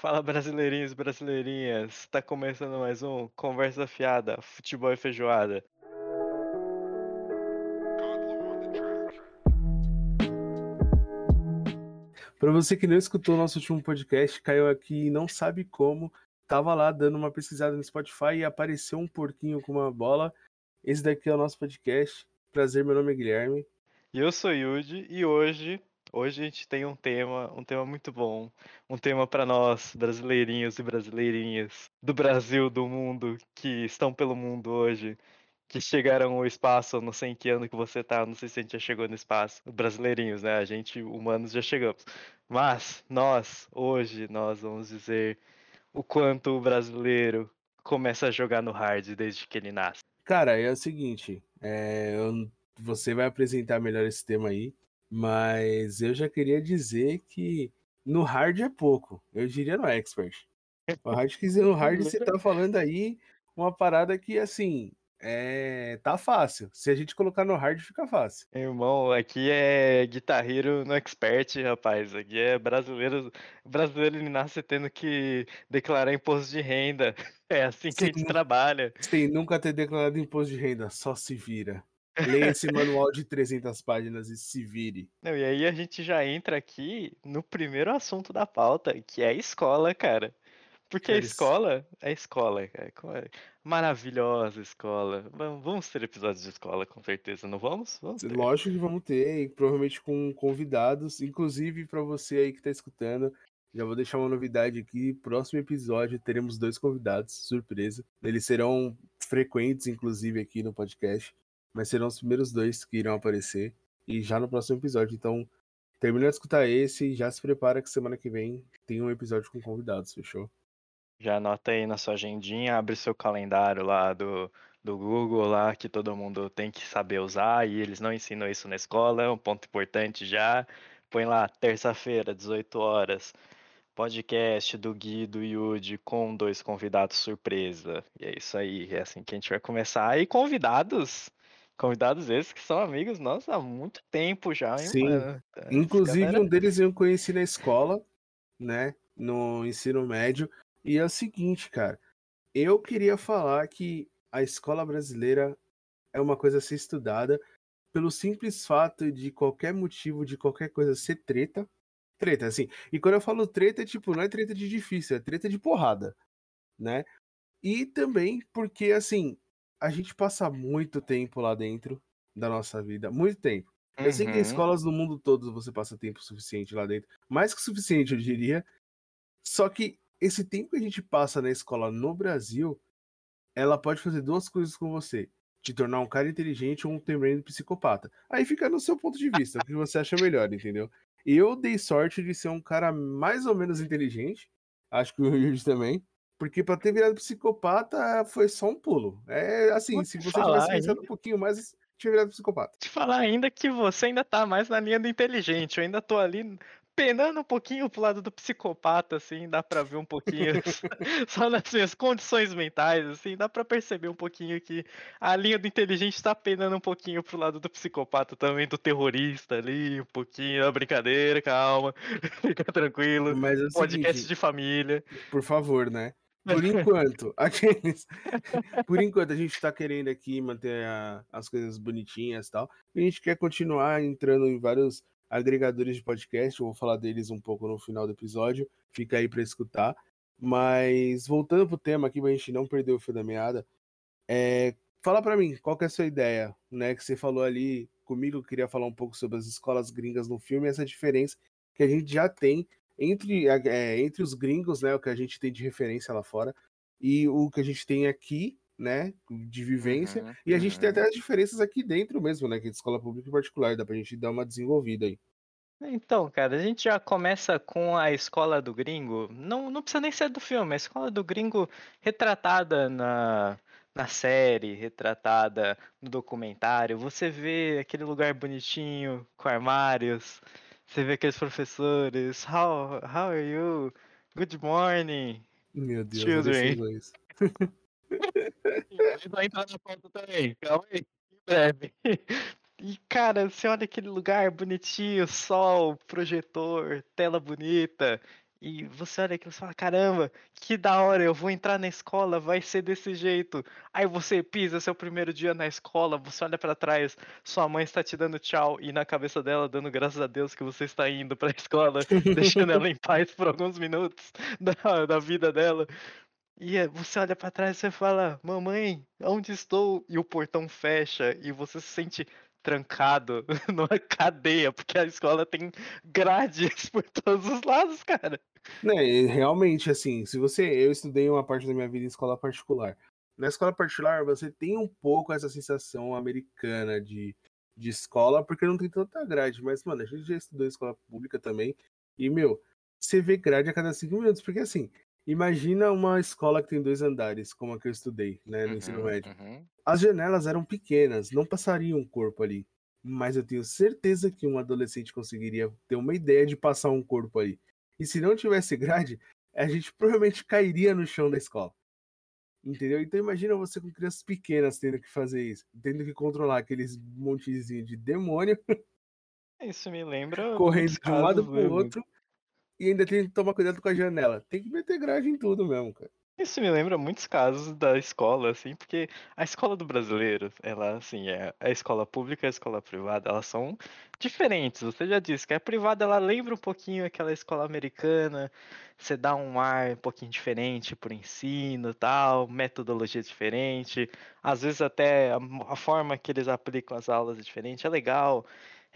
Fala brasileirinhos e brasileirinhas, tá começando mais um Conversa Fiada, Futebol e Feijoada. Para você que não escutou o nosso último podcast, caiu aqui e não sabe como, tava lá dando uma pesquisada no Spotify e apareceu um porquinho com uma bola. Esse daqui é o nosso podcast. Prazer, meu nome é Guilherme. E eu sou Yudi e hoje, hoje a gente tem um tema, um tema muito bom, um tema para nós, brasileirinhos e brasileirinhas do Brasil, do mundo, que estão pelo mundo hoje, que chegaram ao espaço, não sei em que ano que você tá, não sei se a gente já chegou no espaço, brasileirinhos, né? A gente, humanos, já chegamos. Mas nós, hoje, nós vamos dizer o quanto o brasileiro começa a jogar no hard desde que ele nasce. Cara, é o seguinte, é, eu- você vai apresentar melhor esse tema aí, mas eu já queria dizer que no hard é pouco, eu diria no expert. O hard, no hard você tá falando aí uma parada que, assim, é, tá fácil. Se a gente colocar no hard, fica fácil. Irmão, aqui é guitarreiro no expert, rapaz. Aqui é brasileiro. Brasileiro ele nasce tendo que declarar imposto de renda. É assim que a gente trabalha. Sem nunca ter declarado imposto de renda, só se vira. Leia esse manual de 300 páginas e se vire. Não, e aí a gente já entra aqui no primeiro assunto da pauta, que é a escola, cara. Porque a Cara, isso- escola, a escola, cara, é- maravilhosa escola. Vamos, ter episódios de escola, com certeza, não vamos? Vamos ter. Lógico que vamos ter, provavelmente com convidados, inclusive para você aí que tá escutando. Já vou deixar uma novidade aqui. Próximo episódio teremos dois convidados, surpresa. Eles serão frequentes, inclusive, aqui no podcast, mas serão os primeiros dois que irão aparecer. E já no próximo episódio. Então, termina de escutar esse e já se prepara que semana que vem tem um episódio com convidados, fechou? Já anota aí na sua agendinha, abre seu calendário lá do, do Google lá, que todo mundo tem que saber usar, e eles não ensinam isso na escola, é um ponto importante já. Põe lá, terça-feira, 18 horas, podcast do Gui do Yudi com dois convidados surpresa. E é isso aí, é assim que a gente vai começar. E convidados, convidados esses que são amigos nossos há muito tempo já, hein, Sim. mano? Inclusive, Galera- um deles eu conheci na escola, né? No ensino médio. E é o seguinte, cara. Eu queria falar que a escola brasileira é uma coisa a ser estudada pelo simples fato de qualquer motivo, de qualquer coisa ser treta. Treta, assim. E quando eu falo treta, é tipo, não é treta de difícil, é treta de porrada, né? E também porque, assim, a gente passa muito tempo lá dentro da nossa vida, muito tempo. Eu sei que em Uhum. escolas no mundo todo você passa tempo suficiente lá dentro. Mais que suficiente, eu diria. Só que esse tempo que a gente passa na escola no Brasil, ela pode fazer duas coisas com você. Te tornar um cara inteligente ou um tremendo psicopata. Aí fica no seu ponto de vista, o que você acha melhor, entendeu? Eu dei sorte de ser um cara mais ou menos inteligente. Acho que o Yuri também. Porque pra ter virado psicopata foi só um pulo. É assim, Vou se você falar tivesse pensado um pouquinho mais, tinha virado psicopata. te falar ainda que você ainda tá mais na linha do inteligente. Eu ainda tô ali penando um pouquinho pro lado do psicopata, assim, dá pra ver um pouquinho. só nas minhas condições mentais, assim, dá pra perceber um pouquinho que a linha do inteligente tá penando um pouquinho pro lado do psicopata também, do terrorista ali, um pouquinho. É brincadeira, calma. Fica tranquilo. Mas é Podcast seguinte, de família. por favor, né? Por enquanto, aqueles... por enquanto a gente tá querendo aqui manter a- as coisas bonitinhas e tal. E a gente quer continuar entrando em vários agregadores de podcast. Eu vou falar deles um pouco no final do episódio. Fica aí pra escutar. Mas voltando pro tema aqui, pra gente não perder o fio da meada, é, fala pra mim, qual que é a sua ideia, né? Que você falou ali comigo, eu queria falar um pouco sobre as escolas gringas no filme, essa diferença que a gente já tem entre, é, entre os gringos, né? O que a gente tem de referência lá fora, e o que a gente tem aqui, né? De vivência. Uhum, E a gente tem uhum. até as diferenças aqui dentro mesmo, né? Que é de escola pública e particular, dá pra gente dar uma desenvolvida aí. Então, cara, a gente já começa com a escola do gringo. Não, não precisa nem ser do filme, a escola do gringo retratada na, na série, retratada no documentário. Você vê aquele lugar bonitinho, com armários. Você vê aqueles professores. How, how are you? Good morning. Meu Deus, Children. Vai entrar na pauta também, calma aí, em breve. E, cara, você olha aquele lugar bonitinho, sol, projetor, tela bonita. E você olha aquilo e fala: "Caramba, que da hora, eu vou entrar na escola, vai ser desse jeito". Aí você pisa, seu primeiro dia na escola, você olha pra trás, sua mãe está te dando tchau e na cabeça dela dando graças a Deus que você está indo pra escola, deixando ela em paz por alguns minutos da da vida dela. E é você olha pra trás e você fala: "Mamãe, onde estou?" E o portão fecha e você se sente trancado numa cadeia, porque a escola tem grades por todos os lados, cara. E realmente, assim, se você eu estudei uma parte da minha vida em escola particular. Na escola particular, você tem um pouco essa sensação americana de de escola, porque não tem tanta grade, mas, mano, a gente já estudou em escola pública também, e, meu, você vê grade a cada 5 minutos, porque, assim, imagina uma escola que tem 2 andares, como a que eu estudei, né, no ensino Uhum, médio. uhum. As janelas eram pequenas, não passaria um corpo ali, mas eu tenho certeza que um adolescente conseguiria ter uma ideia de passar um corpo ali. E se não tivesse grade, a gente provavelmente cairia no chão da escola. Entendeu? Então imagina você com crianças pequenas tendo que fazer isso, tendo que controlar aqueles montezinho de demônio Isso me lembra correndo de um lado casos para o mesmo. outro, e ainda tem que tomar cuidado com a janela. Tem que meter grade em tudo mesmo, cara. Isso me lembra muitos casos da escola, assim, porque a escola do brasileiro, ela, assim, é a escola pública e a escola privada, elas são diferentes. Você já disse que a privada, ela lembra um pouquinho aquela escola americana, você dá um ar um pouquinho diferente pro ensino, tal, metodologia diferente, às vezes até a, a forma que eles aplicam as aulas é diferente, é legal,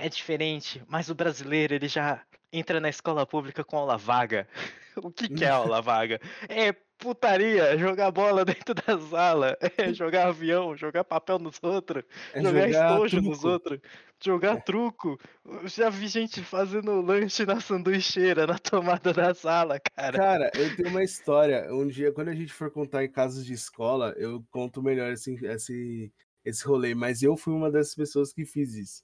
é diferente, mas o brasileiro, ele já entra na escola pública com aula vaga. O que, que é aula vaga? É putaria, jogar bola dentro da sala, é jogar avião, jogar papel nos outros, É jogar jogar estojo nos truco. outros, jogar truco. Eu já vi gente fazendo lanche na sanduicheira, na tomada da sala, cara. Cara, eu tenho uma história. Um dia, quando a gente for contar em casos de escola, eu conto melhor esse, esse, esse rolê. Mas eu fui uma dessas pessoas que fiz isso.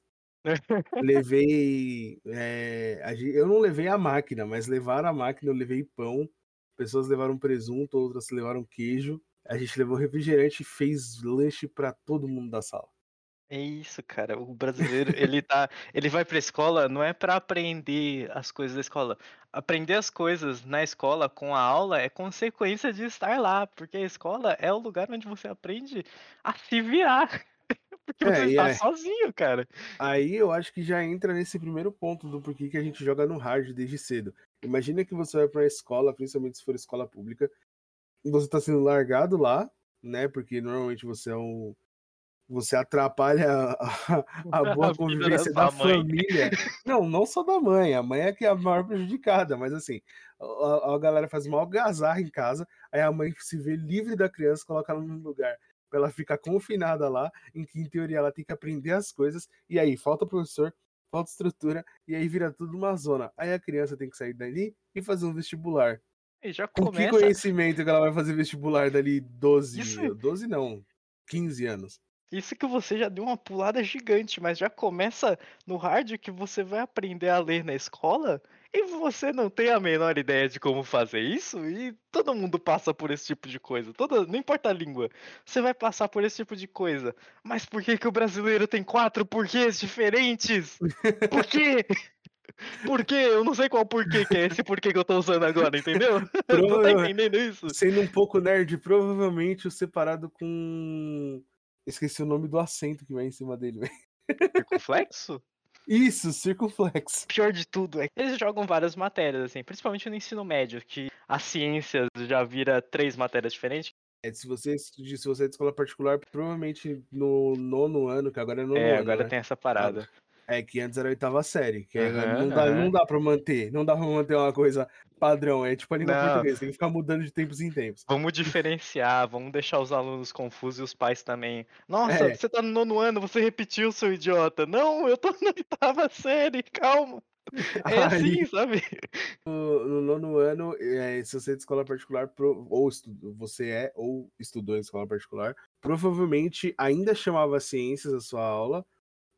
Levei. é, eu não levei a máquina, mas levaram a máquina, eu levei pão. Pessoas levaram presunto, outras levaram queijo. A gente levou refrigerante e fez lanche pra todo mundo da sala. É isso, cara. O brasileiro, ele tá, ele vai pra escola não é pra aprender as coisas da escola. Aprender as coisas na escola com a aula é consequência de estar lá, porque a escola é o lugar onde você aprende a se virar, porque você É, e está é, sozinho, cara. aí eu acho que já entra nesse primeiro ponto do porquê que a gente joga no hard desde cedo. Imagina que você vai pra escola, principalmente se for escola pública, você tá sendo largado lá, né? Porque normalmente você é um. Você atrapalha a, a boa A da convivência da mãe. família. Não, não só da mãe. A mãe é que é a maior prejudicada, mas assim, a, a galera faz uma algazarra em casa, aí a mãe se vê livre da criança, coloca ela num lugar pra ela ficar confinada lá, em que em teoria ela tem que aprender as coisas, e aí falta professor, falta estrutura, e aí vira tudo uma zona. Aí a criança tem que sair dali e fazer um vestibular. E já Com que começa. conhecimento que ela vai fazer vestibular dali 12, Isso- 12 não, 15 anos? Isso que você já deu uma pulada gigante, mas já começa no hard que você vai aprender a ler na escola e você não tem a menor ideia de como fazer isso e todo mundo passa por esse tipo de coisa. Toda, não importa a língua, você vai passar por esse tipo de coisa. Mas por que, que o brasileiro tem quatro porquês diferentes? Por quê? Por quê? Eu não sei qual porquê que é esse porquê que eu tô usando agora, entendeu? Não tá entendendo isso? Sendo um pouco nerd, provavelmente o separado com. Esqueci o nome do acento que vai em cima dele, velho. Circunflexo? Isso, circunflexo. pior de tudo é que eles jogam várias matérias, assim, principalmente no ensino médio, que as ciências já vira três matérias diferentes. É, se você, se você é de escola particular, provavelmente no nono ano, que agora é nono é, ano, agora né? tem essa parada. É que antes era a oitava série, que é- Aham, não, dá, aham. não dá pra manter, não dá pra manter uma coisa padrão, é tipo a língua Não. portuguesa, tem que ficar mudando de tempos em tempos. Vamos diferenciar, vamos deixar os alunos confusos e os pais também. Nossa, É. você tá no nono ano, você repetiu, seu idiota. Não, eu tô na oitava série, calma. É assim, sabe? No, no nono ano, é, se você é de escola particular, pro- ou estu- você é ou estudou em escola particular, provavelmente ainda chamava ciências a sua aula,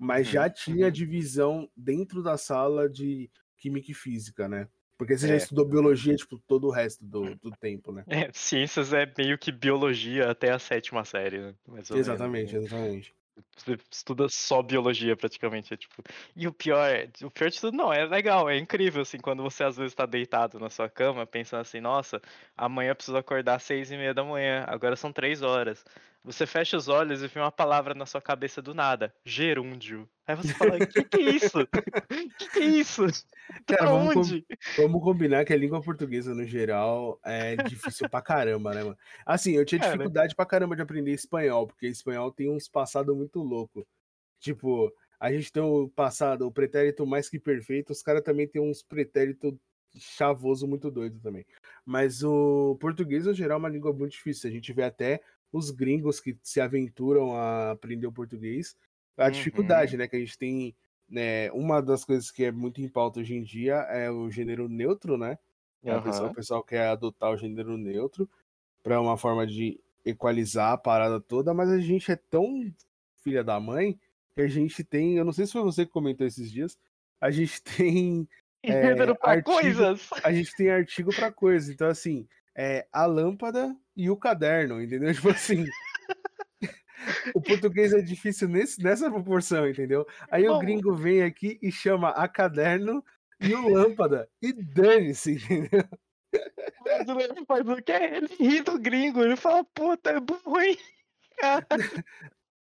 mas Uhum, já tinha uhum. divisão dentro da sala de química e física, né? Porque você já É. estudou biologia, tipo, todo o resto do, do tempo, né? É, ciências é meio que biologia até a sétima série, né? Ou menos, Exatamente, né? exatamente. Você estuda só biologia praticamente, é tipo. E o pior, o pior de tudo não, é legal, é incrível assim, quando você às vezes tá deitado na sua cama, pensando assim, nossa, amanhã eu preciso acordar às seis e meia da manhã, agora são três horas. Você fecha os olhos e vê uma palavra na sua cabeça do nada, gerúndio. Aí você fala, que que é isso? que que é isso? Cara, Pra vamos, com- onde? vamos combinar que a língua portuguesa, no geral, é difícil pra caramba, né, mano? Assim, eu tinha Cara. dificuldade pra caramba de aprender espanhol, porque espanhol tem uns passados muito louco. Tipo, a gente tem o passado, o pretérito mais que perfeito, os caras também tem uns pretérito chavoso muito doido também. Mas o português, no geral, é uma língua muito difícil. A gente vê até os gringos que se aventuram a aprender o português, a Uhum. dificuldade, né, que a gente tem né, uma das coisas que é muito em pauta hoje em dia é o gênero neutro, né? É, o, pessoal, Aham. o pessoal quer adotar o gênero neutro para uma forma de equalizar a parada toda, mas a gente é tão filha da mãe que a gente tem, eu não sei se foi você que comentou esses dias, a gente tem É, Gênero pra artigo- coisas. a gente tem artigo para coisa, então assim, é a lâmpada e o caderno, entendeu? Tipo assim, o português é difícil nesse, nessa proporção, entendeu? Aí o Bom. gringo vem aqui e chama a caderno e o lâmpada e dane-se, entendeu? O brasileiro faz o quê? Ele ri do gringo, ele fala, puta, é burro, hein? Cara,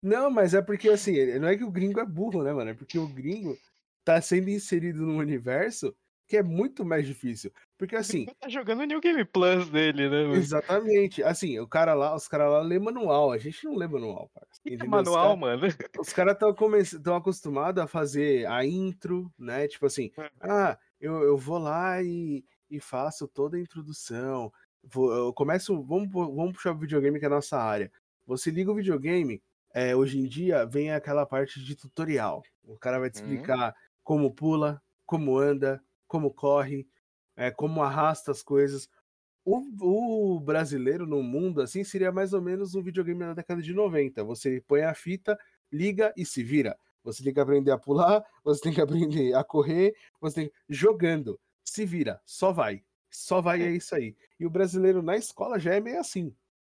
Não, mas é porque assim, não é que o gringo é burro, né, mano? É porque o gringo tá sendo inserido num universo que é muito mais difícil. Porque assim, tá jogando New Game Plus dele, né, mano? exatamente, assim, o cara lá, os caras lá lê manual, a gente não lê manual, parça. Que é manual, cara- mano? Os caras estão tão acostumados a fazer a intro, né? Tipo assim, É. ah, eu, eu vou lá e, e faço toda a introdução. Vou, eu começo, vamos, vamos puxar o videogame que é a nossa área. Você liga o videogame, é, hoje em dia vem aquela parte de tutorial. O cara vai te Uhum. explicar como pula, como anda, como corre, é, como arrasta as coisas. O, o brasileiro no mundo, assim, seria mais ou menos um videogame da década de 90. Você põe a fita, liga e se vira. Você tem que aprender a pular, você tem que aprender a correr, você tem jogando. Se vira, só vai. Só vai, é isso aí. E o brasileiro na escola já é meio assim.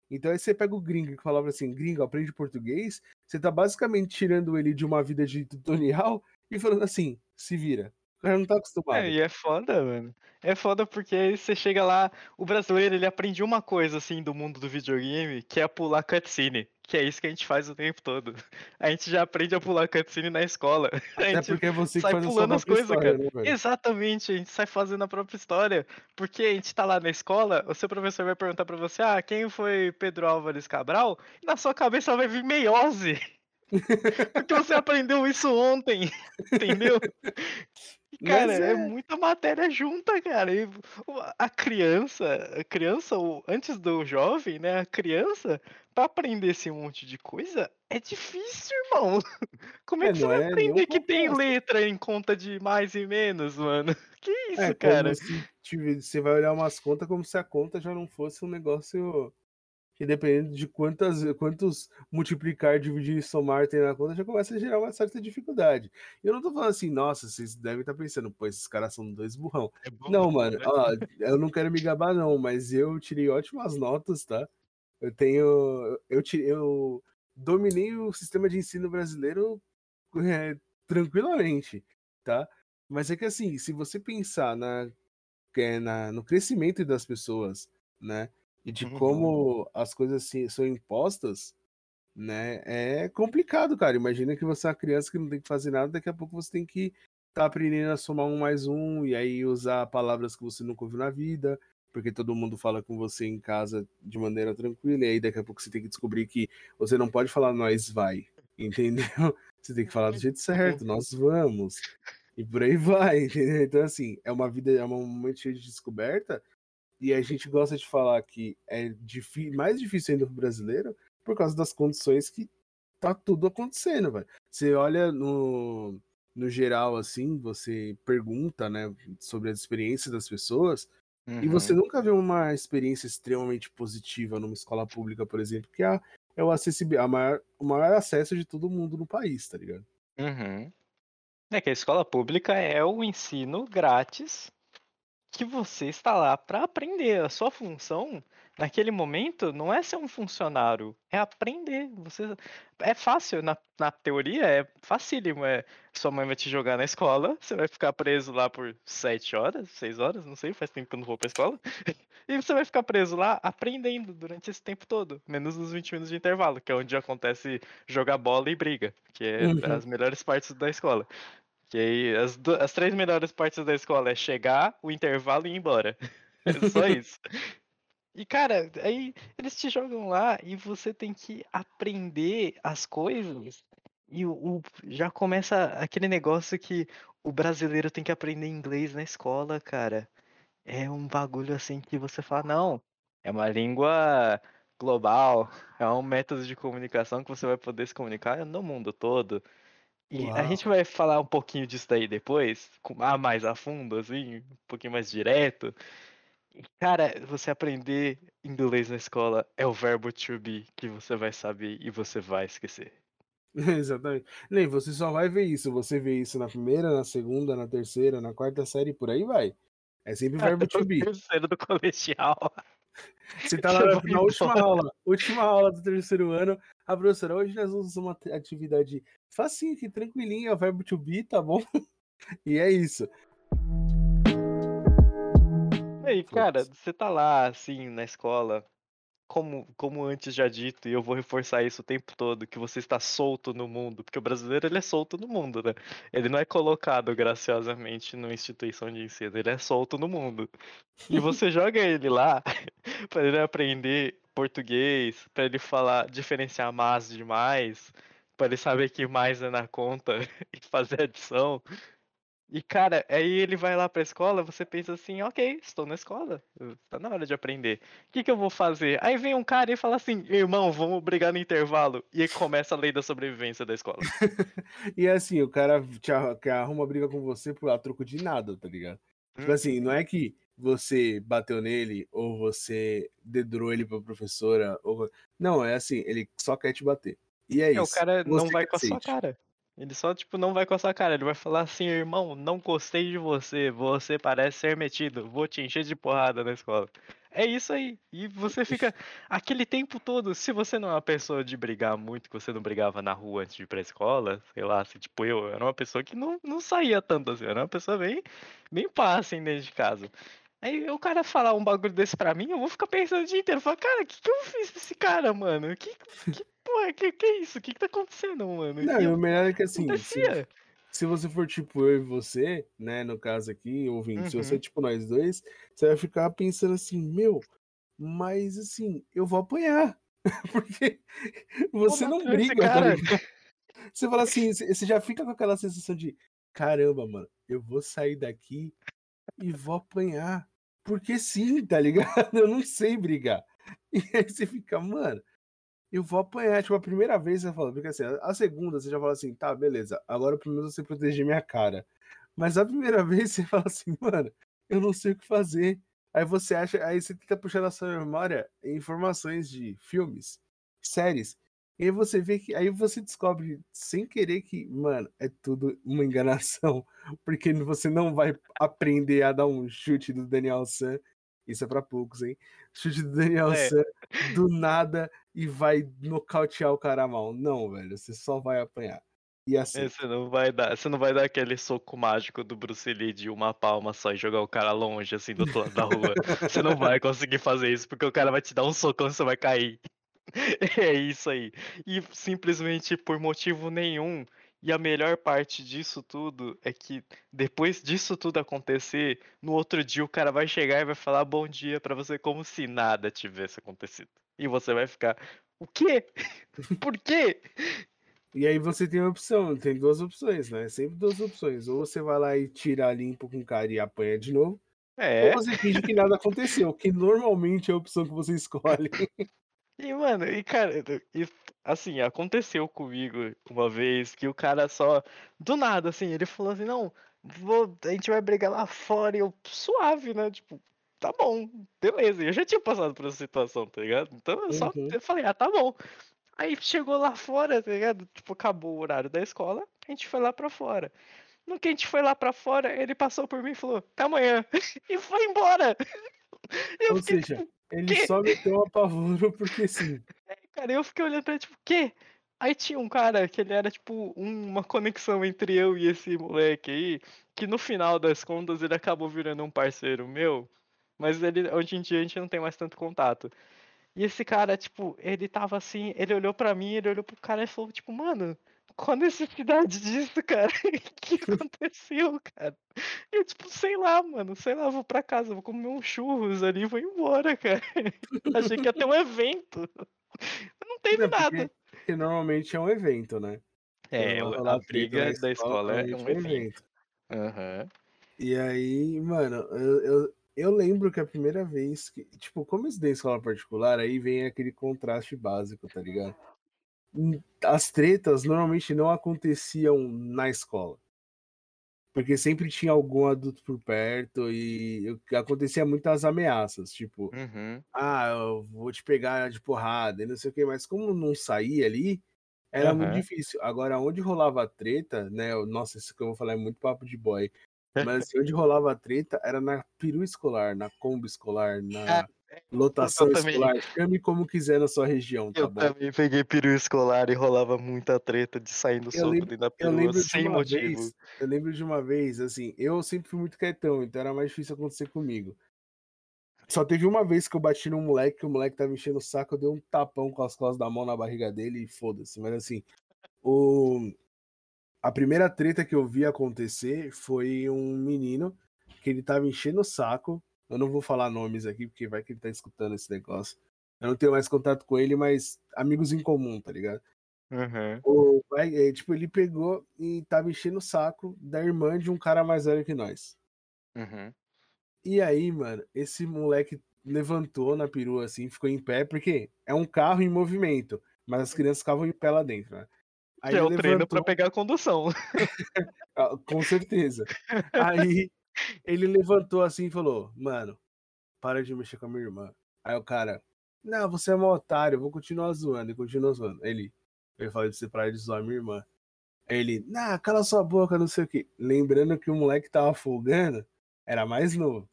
Então aí você pega o gringo que falava assim, gringo, aprende português, você tá basicamente tirando ele de uma vida de tutorial e falando assim, se vira. Cara não tá acostumado. É, e é foda, mano. É foda porque aí você chega lá, o brasileiro ele aprende uma coisa assim do mundo do videogame, que é pular cutscene. Que é isso que a gente faz o tempo todo. A gente já aprende a pular cutscene na escola. A gente porque é você sai pulando as coisas, cara. né? Exatamente, a gente sai fazendo a própria história. Porque a gente tá lá na escola, o seu professor vai perguntar pra você: ah, quem foi Pedro Álvares Cabral? E na sua cabeça vai vir meiose. Porque você aprendeu isso ontem, entendeu? Cara, é... é- muita matéria junta, cara. E a criança, a criança, antes do jovem, né? A criança, pra aprender esse monte de coisa, é difícil, irmão. Como é, É, que você vai é aprender que tem letra em conta de mais e menos, mano? Que isso, É, cara? como se tive- você vai olhar umas contas como se a conta já não fosse um negócio que dependendo de quantas, quantos multiplicar, dividir e somar tem na conta, já começa a gerar uma certa dificuldade. Eu não tô falando assim, nossa, vocês devem estar pensando, pô, esses caras são dois burrão. É bom, Não, mano, né? ó, eu não quero me gabar não, mas eu tirei ótimas notas, tá? Eu tenho, eu tirei, eu dominei o sistema de ensino brasileiro é, tranquilamente, tá? Mas é que assim, se você pensar na, é, na- no crescimento das pessoas, né? E de Uhum. como as coisas se- são impostas, né? É complicado, cara. Imagina que você é uma criança que não tem que fazer nada, daqui a pouco você tem que estar aprendendo a somar um mais um, e aí usar palavras que você nunca ouviu na vida, porque todo mundo fala com você em casa de maneira tranquila, e aí daqui a pouco você tem que descobrir que você não pode falar nós vai, entendeu? Você tem que falar do jeito certo, nós vamos. E por aí vai, entendeu? Então, assim, é uma vida, é um momento cheio de descoberta, e a gente gosta de falar que é mais difícil ainda pro brasileiro por causa das condições que tá tudo acontecendo, velho. Você olha no, no geral, assim, você pergunta, né, sobre as experiências das pessoas, e você Uhum. nunca vê uma experiência extremamente positiva numa escola pública, por exemplo, que é, é o, a maior, o maior acesso de todo mundo no país, tá ligado? Uhum. É que a escola pública é o ensino grátis que você está lá para aprender. A sua função naquele momento não é ser um funcionário, é aprender. Você é fácil na, na teoria, é facílimo. É sua mãe vai te jogar na escola, você vai ficar preso lá por sete horas, seis horas, não sei, faz tempo que eu não vou pra escola. e você vai ficar preso lá aprendendo durante esse tempo todo, menos nos 20 minutos de intervalo, que é onde acontece jogar bola e briga, que é uhum. as melhores partes da escola. Que aí as, as três melhores partes da escola é chegar, o intervalo e ir embora. É só isso. E, cara, aí eles te jogam lá e você tem que aprender as coisas. E o, o- já começa aquele negócio que o brasileiro tem que aprender inglês na escola, cara. É um bagulho assim que você fala, não, é uma língua global, é um método de comunicação que você vai poder se comunicar no mundo todo. E a gente vai falar um pouquinho disso daí depois, ah, mais a fundo, assim, um pouquinho mais direto. Cara, você aprender inglês na escola é o verbo to be que você vai saber e você vai esquecer. Exatamente. Nem você só vai ver isso. Você vê isso na primeira, na segunda, na terceira, na quarta série, por aí vai. É sempre verbo to be. Terceiro do colegial. Você tá lá na, na última aula, última aula do terceiro ano. A professora, hoje nós vamos uma atividade facinha aqui, tranquilinha, verbo to be, tá bom? E é isso. E aí, cara, você tá lá, assim, na escola, como, como antes já dito, e eu vou reforçar isso o tempo todo, que você está solto no mundo, porque o brasileiro ele é solto no mundo, né? Ele não é colocado graciosamente numa instituição de ensino, ele é solto no mundo. E você joga ele lá para ele aprender português, para ele falar, diferenciar mais de mais, para ele saber que mais é na conta e fazer adição. E, cara, aí ele vai lá pra escola, você pensa assim, ok, estou na escola, tá na hora de aprender. O que, que eu vou fazer? Aí vem um cara e fala assim, irmão, vamos brigar no intervalo. E aí começa a lei da sobrevivência da escola. e assim, o cara te arruma briga com você por a troco de nada, tá ligado? Tipo hum. assim, não é que você bateu nele ou você dedurou ele pra professora. Ou... Não, é assim, ele só quer te bater. E é, é isso. O cara não vai com a sua cara. Ele só, tipo, não vai coçar a cara. Ele vai falar assim, irmão, não gostei de você. Você parece ser metido. Vou te encher de porrada na escola. É isso aí. E você fica aquele tempo todo. Se você não é uma pessoa de brigar muito, que você não brigava na rua antes de ir pra escola, sei lá, assim, tipo, eu era uma pessoa que não, não saía tanto assim. Eu era uma pessoa bem, bem pá, assim, dentro de casa. Aí o cara falar um bagulho desse pra mim, eu vou ficar pensando o dia inteiro. Falar, cara, o que, que eu fiz pra esse cara, mano? Que, que porra, que, que é isso? O que, que tá acontecendo, mano? Não, e o melhor é que assim, se, se, você for tipo eu e você, né, no caso aqui, ouvindo, uhum. se você é tipo nós dois, você vai ficar pensando assim, meu, mas assim, eu vou apanhar. Porque você não briga, cara. Tá você fala assim, você já fica com aquela sensação de caramba, mano, eu vou sair daqui e vou apanhar. Porque sim, tá ligado? Eu não sei brigar. E aí você fica, mano, eu vou apanhar. Tipo, a primeira vez você fala, porque assim, a segunda você já fala assim, tá, beleza, agora primeiro você proteger minha cara. Mas a primeira vez você fala assim, mano, eu não sei o que fazer. Aí você acha, aí você tenta puxar na sua memória informações de filmes, séries. E aí você vê que, aí você descobre sem querer que, mano, é tudo uma enganação, porque você não vai aprender a dar um chute do Daniel San isso é pra poucos, hein? Chute do Daniel é. San do nada e vai nocautear o cara mal. Não, velho, você só vai apanhar. E assim. É, você não vai dar, você não vai dar aquele soco mágico do Bruce Lee de uma palma só e jogar o cara longe assim do outro lado da rua. você não vai conseguir fazer isso porque o cara vai te dar um socão e você vai cair. É isso aí. E simplesmente por motivo nenhum e a melhor parte disso tudo é que depois disso tudo acontecer, no outro dia o cara vai chegar e vai falar bom dia para você como se nada tivesse acontecido. E você vai ficar, o quê? Por quê? E aí você tem a opção, tem duas opções, né? Sempre duas opções. Ou você vai lá e tira limpo com o cara e apanha de novo. É. Ou você finge que nada aconteceu, que normalmente é a opção que você escolhe. E, mano, e cara, e, assim, aconteceu comigo uma vez que o cara só, do nada, assim, ele falou assim, não, vou, a gente vai brigar lá fora, e eu, suave, né, tipo, tá bom, beleza, eu já tinha passado por essa situação, tá ligado? Então eu só uhum. eu falei, ah, tá bom. Aí chegou lá fora, tá ligado? Tipo, acabou o horário da escola, a gente foi lá pra fora. No que a gente foi lá pra fora, ele passou por mim e falou, até amanhã. E foi embora. Eu Ou fiquei, seja, tipo, ele só meteu um apavoro porque sim. É, cara, eu fiquei olhando pra ele, tipo, o quê? Aí tinha um cara que ele era tipo uma conexão entre eu e esse moleque aí, que no final das contas ele acabou virando um parceiro meu, mas ele hoje em dia a gente não tem mais tanto contato. E esse cara, tipo, ele tava assim, ele olhou para mim, ele olhou pro cara e falou, tipo, mano, qual a necessidade disso, cara? O que aconteceu, cara? Eu, tipo, sei lá, mano, sei lá, vou pra casa, vou comer um churros ali e vou embora, cara. Achei que ia ter um evento. Não teve nada. Porque, porque, normalmente é um evento, né? É, então, a briga da escola, é um evento. Uhum. E aí, mano, eu, eu, eu lembro que a primeira vez que, tipo, como isso da escola particular, aí vem aquele contraste básico, tá ligado? as tretas normalmente não aconteciam na escola. Porque sempre tinha algum adulto por perto e acontecia muitas ameaças, tipo, uhum. ah, eu vou te pegar de porrada e não sei o que, mas como não saía ali, era uhum. muito difícil. Agora, onde rolava treta, né? Nossa, isso que eu vou falar é muito papo de boy. Mas assim, onde rolava treta era na peru escolar, na combo escolar, na. É Lotação escolar, chame como quiser na sua região, tá eu bom? também peguei peru escolar e rolava muita treta de saindo soco dentro da perua sem motivo. Vez, eu lembro de uma vez, assim, eu sempre fui muito quietão, então era mais difícil acontecer comigo. Só teve uma vez que eu bati num moleque, que o moleque tava enchendo o saco, eu dei um tapão com as costas da mão na barriga dele e foda-se. Mas assim, o... a primeira treta que eu vi acontecer foi um menino que ele tava enchendo o saco eu não vou falar nomes aqui, porque vai que ele tá escutando esse negócio. Eu não tenho mais contato com ele, mas amigos em comum, tá ligado? Uhum. O, é, tipo, ele pegou e tava enchendo o saco da irmã de um cara mais velho que nós. Uhum. E aí, mano, esse moleque levantou na perua assim, ficou em pé, porque é um carro em movimento, mas as crianças ficavam em pé lá dentro, né? Aí que é o levantou... treino pra pegar a condução. Ah, com certeza. Aí ele levantou assim e falou: Mano, para de mexer com a minha irmã. Aí o cara, não, você é um otário, eu vou continuar zoando. E continua zoando. Ele, eu falei de você parar de zoar minha irmã. Aí ele, não, cala sua boca, não sei o que. Lembrando que o moleque tava folgando, era mais novo.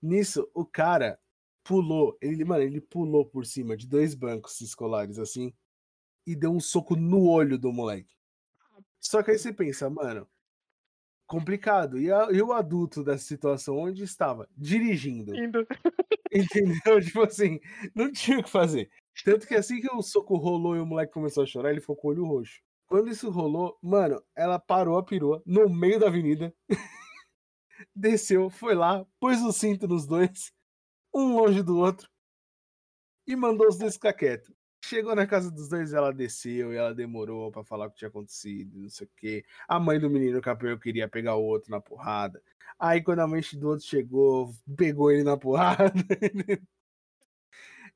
Nisso, o cara pulou, ele, mano, ele pulou por cima de dois bancos escolares assim e deu um soco no olho do moleque. Só que aí você pensa, mano, complicado. E, a, e, o adulto dessa situação, onde estava? Dirigindo. Indo. Entendeu? Tipo assim, não tinha o que fazer. Tanto que assim que o soco rolou e o moleque começou a chorar, ele ficou com o olho roxo. Quando isso rolou, mano, ela parou a perua no meio da avenida, desceu, foi lá, pôs o cinto nos dois, um longe do outro, e mandou os dois ficar quietos. Chegou na casa dos dois, ela desceu e ela demorou para falar o que tinha acontecido, não sei o quê. A mãe do menino capeu queria pegar o outro na porrada. Aí quando a mãe do outro chegou, pegou ele na porrada.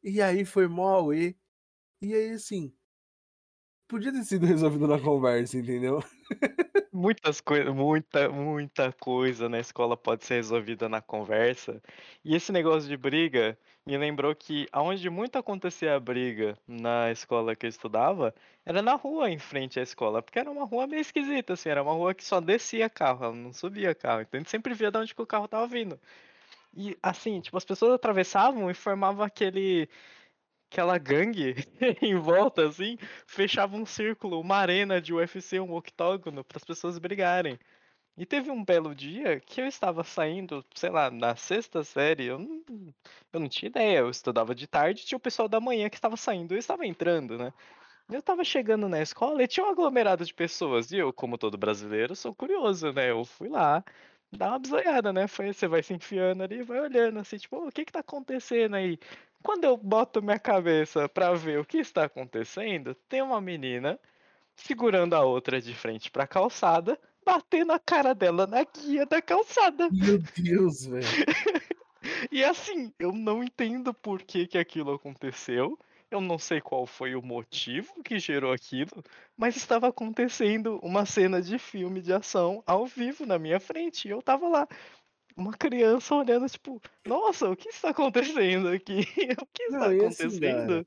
e aí foi mó auê. E aí assim, podia ter sido resolvido na conversa, entendeu? Muitas coisas, muita, muita coisa na escola pode ser resolvida na conversa. E esse negócio de briga me lembrou que aonde muito acontecia a briga na escola que eu estudava, era na rua em frente à escola, porque era uma rua meio esquisita, assim, era uma rua que só descia carro, não subia carro. Então a gente sempre via de onde que o carro tava vindo. E assim, tipo, as pessoas atravessavam e formavam aquele aquela gangue em volta, assim, fechava um círculo, uma arena de UFC, um octógono, para as pessoas brigarem. E teve um belo dia que eu estava saindo, sei lá, na sexta série, eu não, eu não tinha ideia, eu estudava de tarde, tinha o pessoal da manhã que estava saindo, eu estava entrando, né? Eu estava chegando na escola e tinha um aglomerado de pessoas, e eu, como todo brasileiro, sou curioso, né? Eu fui lá, dar uma bisoiada, né? Foi, você vai se enfiando ali, vai olhando assim, tipo, o que que tá acontecendo aí? Quando eu boto minha cabeça para ver o que está acontecendo, tem uma menina segurando a outra de frente para a calçada, batendo a cara dela na guia da calçada. Meu Deus, velho. e assim, eu não entendo por que, que aquilo aconteceu. Eu não sei qual foi o motivo que gerou aquilo, mas estava acontecendo uma cena de filme de ação ao vivo na minha frente. E eu tava lá uma criança olhando, tipo, nossa, o que está acontecendo aqui? o que está Não, assim, acontecendo?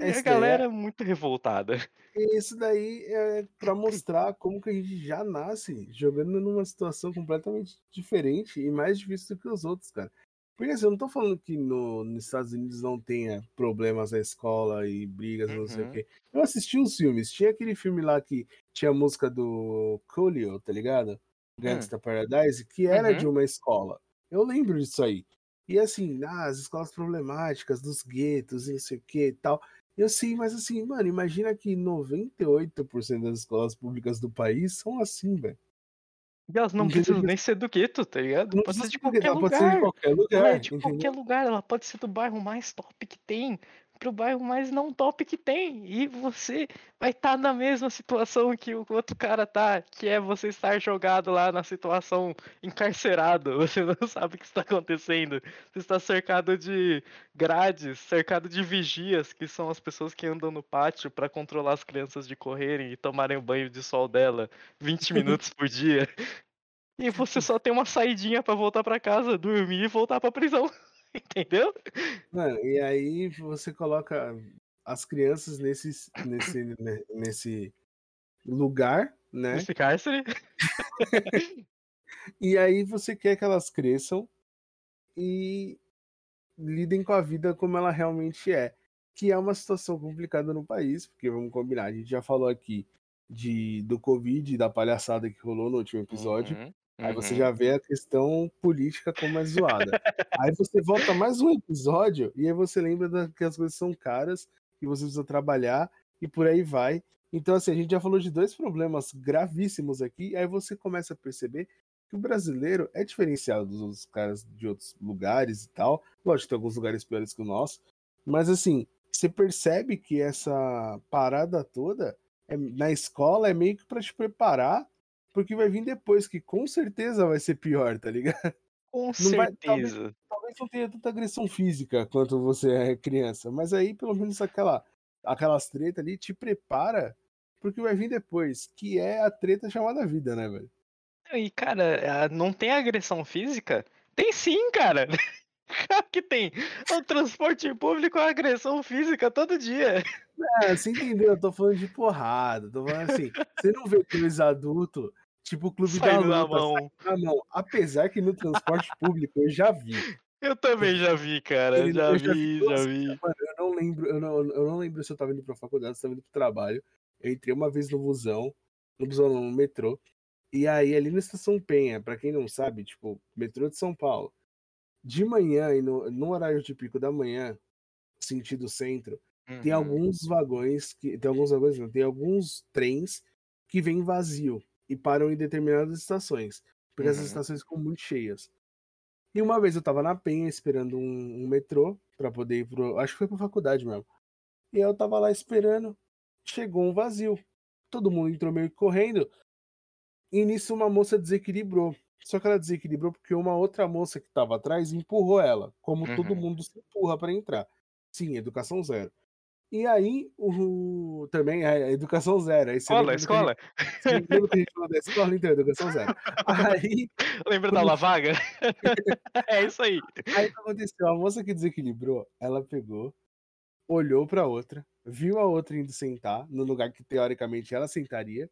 E a galera é muito revoltada. Isso daí é pra mostrar como que a gente já nasce jogando numa situação completamente diferente e mais difícil do que os outros, cara. Porque assim, eu não tô falando que no, nos Estados Unidos não tenha problemas na escola e brigas, não sei o Uhum. quê. Eu assisti os filmes. Tinha aquele filme lá que tinha a música do Coolio, tá ligado? Gangsta Paradise, que era Uhum. de uma escola. Eu lembro disso aí. E assim, ah, as escolas problemáticas, dos guetos e não sei o que e tal. Eu sei, mas assim, mano, imagina que 98% das escolas públicas do país são assim, velho. E elas não Entendeu? precisam nem ser do gueto, tá ligado? Não Pode ser de qualquer ela pode ser de lugar. qualquer Ela lugar, é de entendeu? qualquer lugar, ela pode ser do bairro mais top que tem, pro bairro mais não top que tem. E você vai estar na mesma situação que o outro cara tá, que é você estar jogado lá na situação encarcerado. Você não sabe o que está acontecendo. Você está cercado de grades, cercado de vigias, que são as pessoas que andam no pátio para controlar as crianças de correrem e tomarem o banho de sol dela 20 minutos por dia. E você só tem uma saidinha pra voltar pra casa, dormir e voltar pra prisão. Entendeu? Mano, e aí você coloca as crianças nesse, nesse, nesse lugar, né? Nesse cárcere. E aí você quer que elas cresçam e lidem com a vida como ela realmente é. Que é uma situação complicada no país, porque vamos combinar, a gente já falou aqui de, do Covid, da palhaçada que rolou no último episódio. Uhum, Aí você uhum. já vê a questão política como é zoada. aí você volta mais um episódio e aí você lembra da- que as coisas são caras, que você precisa trabalhar e por aí vai. Então, assim, a gente já falou de dois problemas gravíssimos aqui, aí você começa a perceber que o brasileiro é diferenciado dos outros caras de outros lugares e tal. Lógico, tem alguns lugares piores que o nosso, mas assim, você percebe que essa parada toda é- na escola é meio que pra te preparar porque vai vir depois, que com certeza vai ser pior, tá ligado? Com Não vai- talvez- certeza. Talvez não tenha tanta agressão física quanto você é criança, mas aí pelo menos aquela, aquelas tretas ali te prepara porque vai vir depois, que é a treta chamada vida, né, velho? E, cara, não tem agressão física? Tem sim, cara. Claro que tem. O transporte público é agressão física todo dia. É, você entendeu? Eu tô falando de porrada, tô falando assim, você não vê dois adultos, tipo o clube da luta, mão. Ah, não. Apesar que no transporte público eu já vi. Eu também já vi, cara. Ele- Já eu já vi, vi já vi. Mano, eu não lembro, eu não, eu não lembro se eu tava indo pra faculdade, se eu tava indo pro trabalho. Eu entrei uma vez no busão, no busão não, no metrô. E aí, ali na Estação Penha, pra quem não sabe, tipo, metrô de São Paulo, de manhã e no, no horário de pico da manhã, sentido centro, tem Uhum. alguns vagões que. Tem alguns vagões, não, tem alguns trens que vêm vazio e param em determinadas estações. Porque essas Uhum. estações ficam muito cheias. E uma vez eu tava na Penha esperando um, um metrô pra poder ir pro. Acho que foi pra faculdade mesmo. E eu tava lá esperando. Chegou um vazio. Todo mundo entrou meio que correndo. E nisso uma moça desequilibrou. Só que ela desequilibrou porque uma outra moça que tava atrás empurrou ela. Como todo Uhum. mundo se empurra pra entrar. Sim, educação zero. E aí, o. Também é educação zero. Aí Escola, que escola. você lembra que a gente falou da escola? Então, educação zero. Aí, Lembra da aula vaga? É isso aí. Aí o que aconteceu? A moça que desequilibrou, ela pegou, olhou pra outra, viu a outra indo sentar no lugar que teoricamente ela sentaria,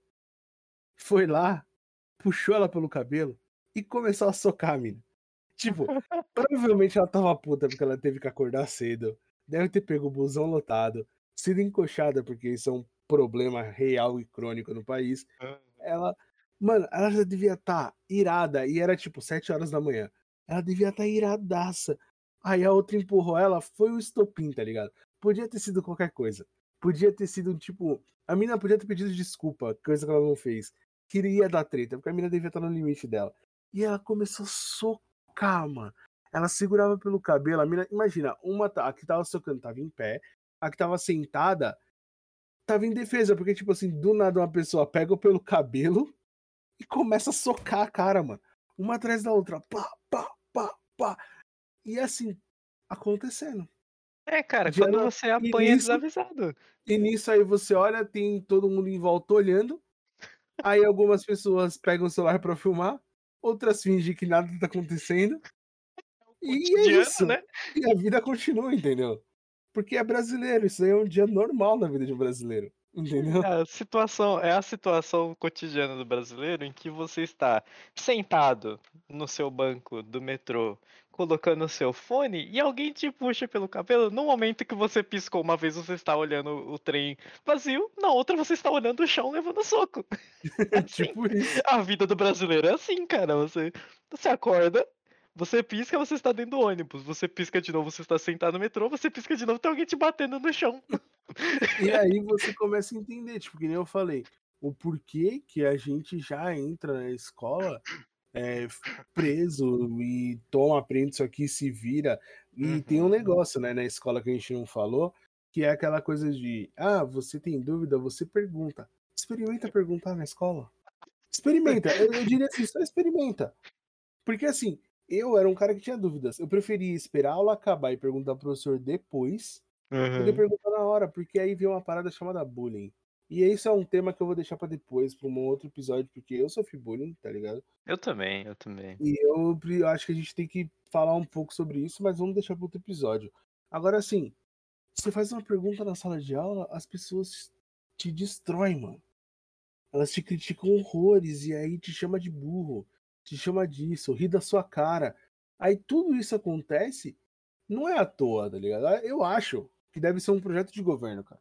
foi lá, puxou ela pelo cabelo e começou a socar a mina. Tipo, provavelmente ela tava puta porque ela teve que acordar cedo, deve ter pego o busão lotado, sido encoxada porque isso é um problema real e crônico no país. Ela, mano, ela já devia estar irada e era tipo 7 horas da manhã. Ela devia estar iradaça. Aí a outra empurrou ela, foi o estopim, tá ligado? Podia ter sido qualquer coisa. Podia ter sido tipo. A mina podia ter pedido desculpa, coisa que ela não fez. Queria dar treta, porque a mina devia estar no limite dela. E ela começou a socar, mano. Ela segurava pelo cabelo. A mina, imagina, uma a que tava socando tava em pé, a que tava sentada tava em defesa, porque, tipo assim, do nada uma pessoa pega pelo cabelo e começa a socar a cara, mano. Uma atrás da outra. Pá, pá, pá, pá. E assim, acontecendo. É, cara, quando você apanha nisso- desavisado. E nisso aí você olha, tem todo mundo em volta olhando. Aí algumas pessoas pegam o celular pra filmar, outras fingem que nada tá acontecendo. E é isso. né? E a vida continua, entendeu? porque é brasileiro, isso aí é um dia normal na vida de um brasileiro. Entendeu? É a situação, é a situação cotidiana do brasileiro em que você está sentado no seu banco do metrô, colocando o seu fone e alguém te puxa pelo cabelo. No momento que você piscou uma vez, você está olhando o trem vazio, na outra você está olhando o chão levando soco. É assim. tipo isso. A vida do brasileiro é assim, cara. Você, você acorda, você pisca, você está dentro do ônibus. Você pisca de novo, você está sentado no metrô. Você pisca de novo, tem alguém te batendo no chão. E aí você começa a entender, tipo, que nem eu falei, o porquê que a gente já entra na escola é, preso e toma, aprende isso aqui, se vira. E Uhum. tem um negócio, né, na escola que a gente não falou, que é aquela coisa de, ah, você tem dúvida, você pergunta. Experimenta perguntar na escola. Experimenta. Eu, eu diria assim, só experimenta. Porque assim, eu era um cara que tinha dúvidas. Eu preferia esperar a aula acabar e perguntar pro professor depois do que Uhum. perguntar na hora, porque aí vem uma parada chamada bullying. E isso é um tema que eu vou deixar pra depois, pra um outro episódio, porque eu sofri bullying, tá ligado? Eu também, eu também. E eu pre- acho que a gente tem que falar um pouco sobre isso, mas vamos deixar para outro episódio. Agora, assim, você faz uma pergunta na sala de aula, as pessoas te destroem, mano. Elas te criticam horrores e aí te chama de burro, te chama disso, ri da sua cara. Aí tudo isso acontece, não é à toa, tá ligado? Eu acho que deve ser um projeto de governo, cara.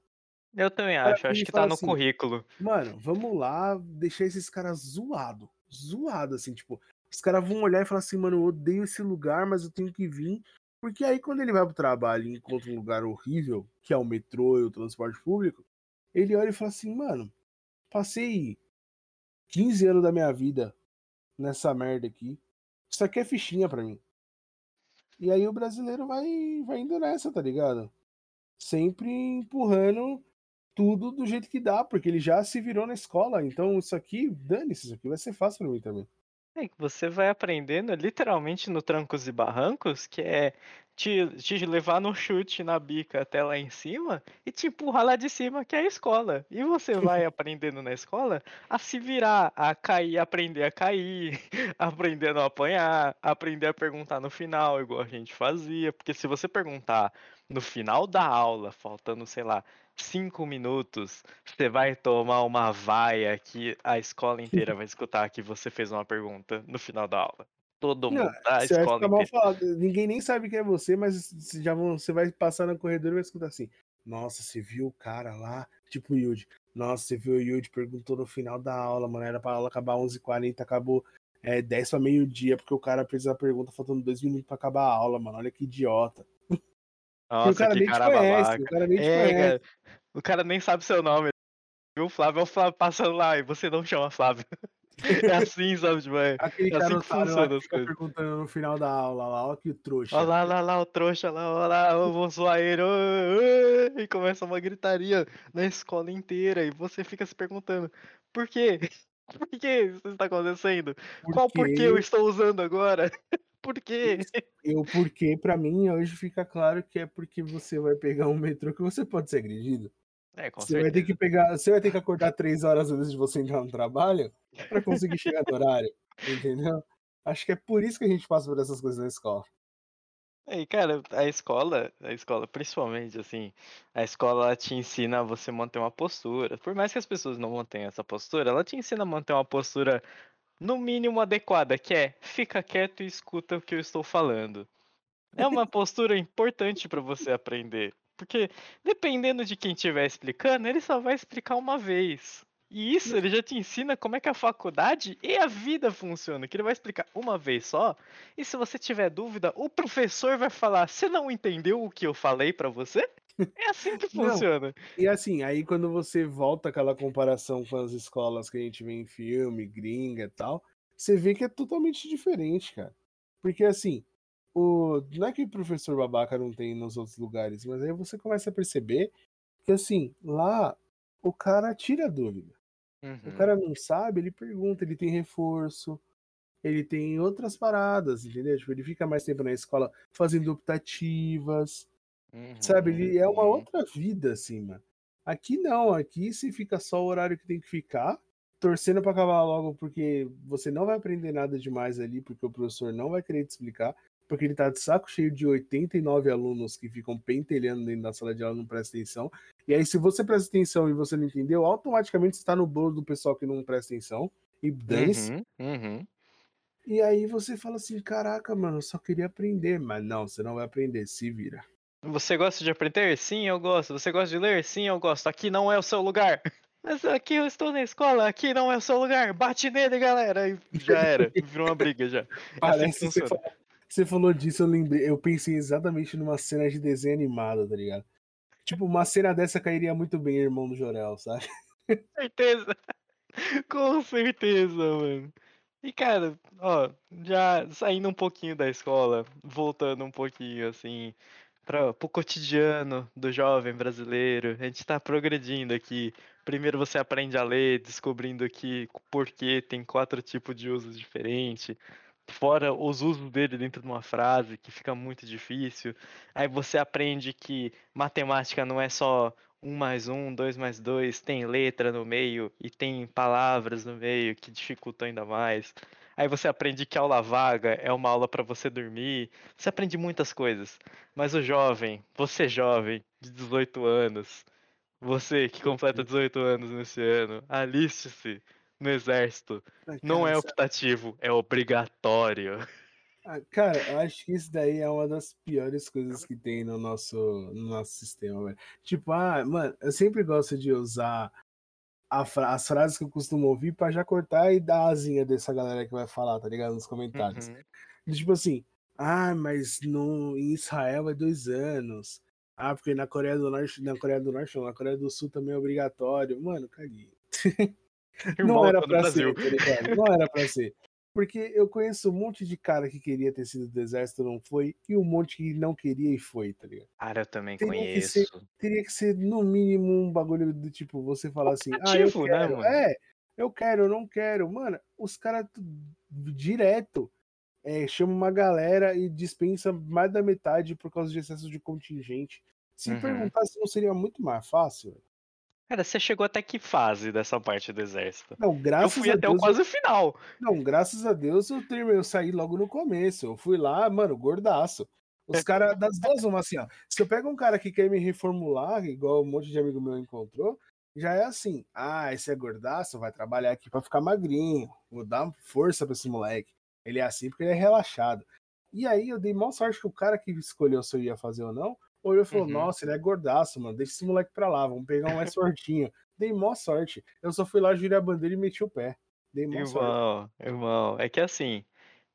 Eu também Cara, acho, acho ele que tá no assim, currículo. Mano, vamos lá deixar esses caras zoado, zoado assim, tipo, os caras vão olhar e falar assim, mano, eu odeio esse lugar, mas eu tenho que vir, porque aí quando ele vai pro trabalho e encontra um lugar horrível, que é o metrô e o transporte público, ele olha e fala assim, mano, passei 15 anos da minha vida nessa merda aqui, isso aqui é fichinha pra mim. E aí o brasileiro vai, vai indo nessa, tá ligado? Sempre empurrando tudo do jeito que dá, porque ele já se virou na escola. Então, isso aqui, dane-se, isso aqui vai ser fácil pra mim também. É que você vai aprendendo literalmente no trancos e barrancos, que é te, te levar no chute na bica até lá em cima e te empurrar lá de cima, que é a escola. E você vai aprendendo na escola a se virar, a cair, aprender a cair, aprender a não apanhar, aprender a perguntar no final, igual a gente fazia. Porque se você perguntar no final da aula, faltando, sei lá, cinco minutos, você vai tomar uma vaia que a escola inteira vai escutar que você fez uma pergunta no final da aula. Todo Não, mundo da você vai escola inteira. Ninguém nem sabe quem é você, mas você já vão, você vai passar no corredor e vai escutar assim. Nossa, você viu o cara lá? Tipo o Yudi. Nossa, você viu o Yudi? Perguntou no final da aula, mano. Era pra aula acabar 11h40, acabou é, 10 pra meio-dia, porque o cara fez a pergunta faltando dois minutos pra acabar a aula, mano. Olha que idiota. E o Nossa, cara nem te cara conhece, babaca. o cara nem te É, conhece. cara, o cara nem sabe seu nome. Viu, o Flávio? É o Flávio passando lá e você não chama Flávio. É assim, sabe, tipo, é, Aquele é assim que funciona as coisas. perguntando no final da aula lá, ó que trouxa. Olha lá, lá, lá, o trouxa lá, olha lá, eu vou zoar ele. ô, ô, E começa uma gritaria na escola inteira. E você fica se perguntando, por quê? Por que isso está acontecendo? Qual porquê eu estou usando agora? Por quê? eu, porque pra mim hoje fica claro que é porque você vai pegar um metrô que você pode ser agredido. É, com Você vai ter certeza. que pegar, você vai ter que acordar três horas antes de você entrar no trabalho pra conseguir chegar no horário, entendeu? Acho que é por isso que a gente passa por essas coisas na escola. E, cara, a escola, a escola, principalmente, assim, a escola ela te ensina a você manter uma postura. Por mais que as pessoas não mantenham essa postura, ela te ensina a manter uma postura no mínimo adequada, que é fica quieto e escuta o que eu estou falando. É uma postura importante para você aprender, porque dependendo de quem estiver explicando, ele só vai explicar uma vez. E isso ele já te ensina como é que a faculdade e a vida funciona, que ele vai explicar uma vez só. E se você tiver dúvida, o professor vai falar: "Você não entendeu o que eu falei para você?" É assim que Não. funciona. E assim, aí quando você volta aquela comparação com as escolas que a gente vê em filme, gringa e tal, você vê que é totalmente diferente, cara. Porque assim, o... não é que o professor babaca não tem nos outros lugares, mas aí você começa a perceber que assim, lá o cara tira a dúvida. O Uhum. cara não sabe, ele pergunta, ele tem reforço, ele tem outras paradas, entendeu? Tipo, ele fica mais tempo na escola fazendo optativas, sabe? Ele é uma Uhum. outra vida, assim, mano. Aqui não, aqui você fica só o horário que tem que ficar, torcendo pra acabar logo, porque você não vai aprender nada demais ali, porque o professor não vai querer te explicar. Porque ele tá de saco cheio de 89 alunos que ficam pentelhando dentro da sala de aula e não presta atenção. E aí, se você presta atenção e você não entendeu, automaticamente você tá no bolo do pessoal que não presta atenção. E dance. Uhum, uhum. E aí você fala assim: caraca, mano, eu só queria aprender. Mas não, você não vai aprender, se vira. Você gosta de aprender? Sim, eu gosto. Você gosta de ler? Sim, eu gosto. Aqui não é o seu lugar. Mas aqui eu estou na escola, aqui não é o seu lugar. Bate nele, galera. E já era. Virou uma briga já. É assim Parece que você funciona. Você falou disso, eu lembrei. Eu pensei exatamente numa cena de desenho animado, tá ligado? Tipo, uma cena dessa cairia muito bem, irmão do Jorel, sabe? certeza. Com certeza, mano. E cara, ó, já saindo um pouquinho da escola, voltando um pouquinho assim para pro cotidiano do jovem brasileiro, a gente tá progredindo aqui. Primeiro você aprende a ler, descobrindo que por que tem quatro tipos de usos diferentes, fora os usos dele dentro de uma frase, que fica muito difícil. Aí você aprende que matemática não é só um mais um, dois mais dois, tem letra no meio e tem palavras no meio que dificultam ainda mais. Aí você aprende que aula vaga é uma aula para você dormir. Você aprende muitas coisas. Mas o jovem, você jovem, de 18 anos, você que completa 18 anos nesse ano, aliste-se no exército. Ah, Não é optativo, é obrigatório. ah, Cara, eu acho que isso daí é uma das piores coisas que tem no nosso, no nosso sistema, velho. Tipo, ah, mano, eu sempre gosto de usar fra- as frases que eu costumo ouvir pra já cortar e dar a asinha dessa galera que vai falar, tá ligado? Nos comentários. Uhum. Tipo assim, ah, mas no, em Israel é dois anos. Ah, porque na Coreia do Norte, na Coreia do Norte, não, na Coreia do Sul também é obrigatório. Mano, caguei. Não era pra Brasil. ser, tá? Não era pra ser. Porque eu conheço um monte de cara que queria ter sido do exército não foi, e um monte que não queria e foi, tá ligado? Cara, eu também Teria que conheço. ser- Teria que ser, no mínimo, um bagulho do tipo, você falar assim, ah, eu né, quero. mano? É, eu quero, eu não quero. Mano, os caras direto é, chamam uma galera e dispensa mais da metade por causa de excesso de contingente. Se Uhum. perguntar se não seria muito mais fácil. Cara, você chegou até que fase dessa parte do exército? Não, Eu graças fui a até o Deus. eu- quase final. Não, graças a Deus eu, terminei, eu saí logo no começo. Eu fui lá, mano, gordaço. Os caras das duas, uma assim, ó. Se eu pego um cara que quer me reformular, igual um monte de amigo meu encontrou, já é assim. Ah, esse é gordaço, vai trabalhar aqui pra ficar magrinho. Vou dar força pra esse moleque. Ele é assim porque ele é relaxado. E aí eu dei maior sorte que o cara que escolheu se eu ia fazer ou não, olhou e falou: Uhum. Nossa, ele é gordaço, mano. Deixa esse moleque pra lá, vamos pegar um mais fortinho. Dei maior sorte. Eu só fui lá, jurei a bandeira e meti o pé. Dei sorte. Irmão, irmão, é que assim,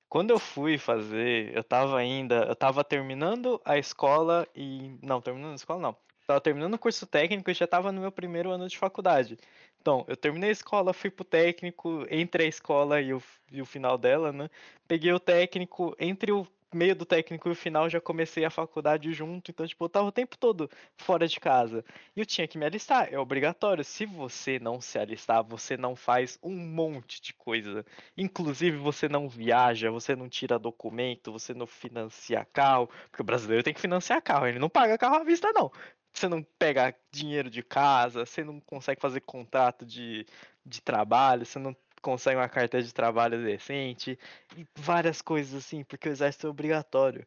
quando eu fui fazer, eu tava ainda, eu tava terminando a escola e. Não, terminando a escola não. Tava terminando o curso técnico e já tava no meu primeiro ano de faculdade. Então, eu terminei a escola, fui pro técnico, entre a escola e o, e o final dela, né? Peguei o técnico, entre o meio do técnico e o final já comecei a faculdade junto, então, tipo, eu tava o tempo todo fora de casa. E eu tinha que me alistar, é obrigatório. Se você não se alistar, você não faz um monte de coisa. Inclusive, você não viaja, você não tira documento, você não financia carro. Porque o brasileiro tem que financiar carro, ele não paga carro à vista, não. Você não pega dinheiro de casa, você não consegue fazer contrato de, de trabalho, você não consegue uma carteira de trabalho decente. E várias coisas assim, porque o exército é obrigatório.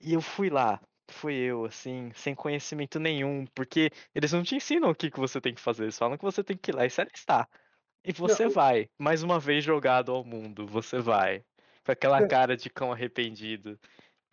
E eu fui lá, fui eu, assim, sem conhecimento nenhum, porque eles não te ensinam o que, que você tem que fazer, eles falam que você tem que ir lá e se alistar. E você vai, mais uma vez jogado ao mundo, você vai. Com aquela É. cara de cão arrependido.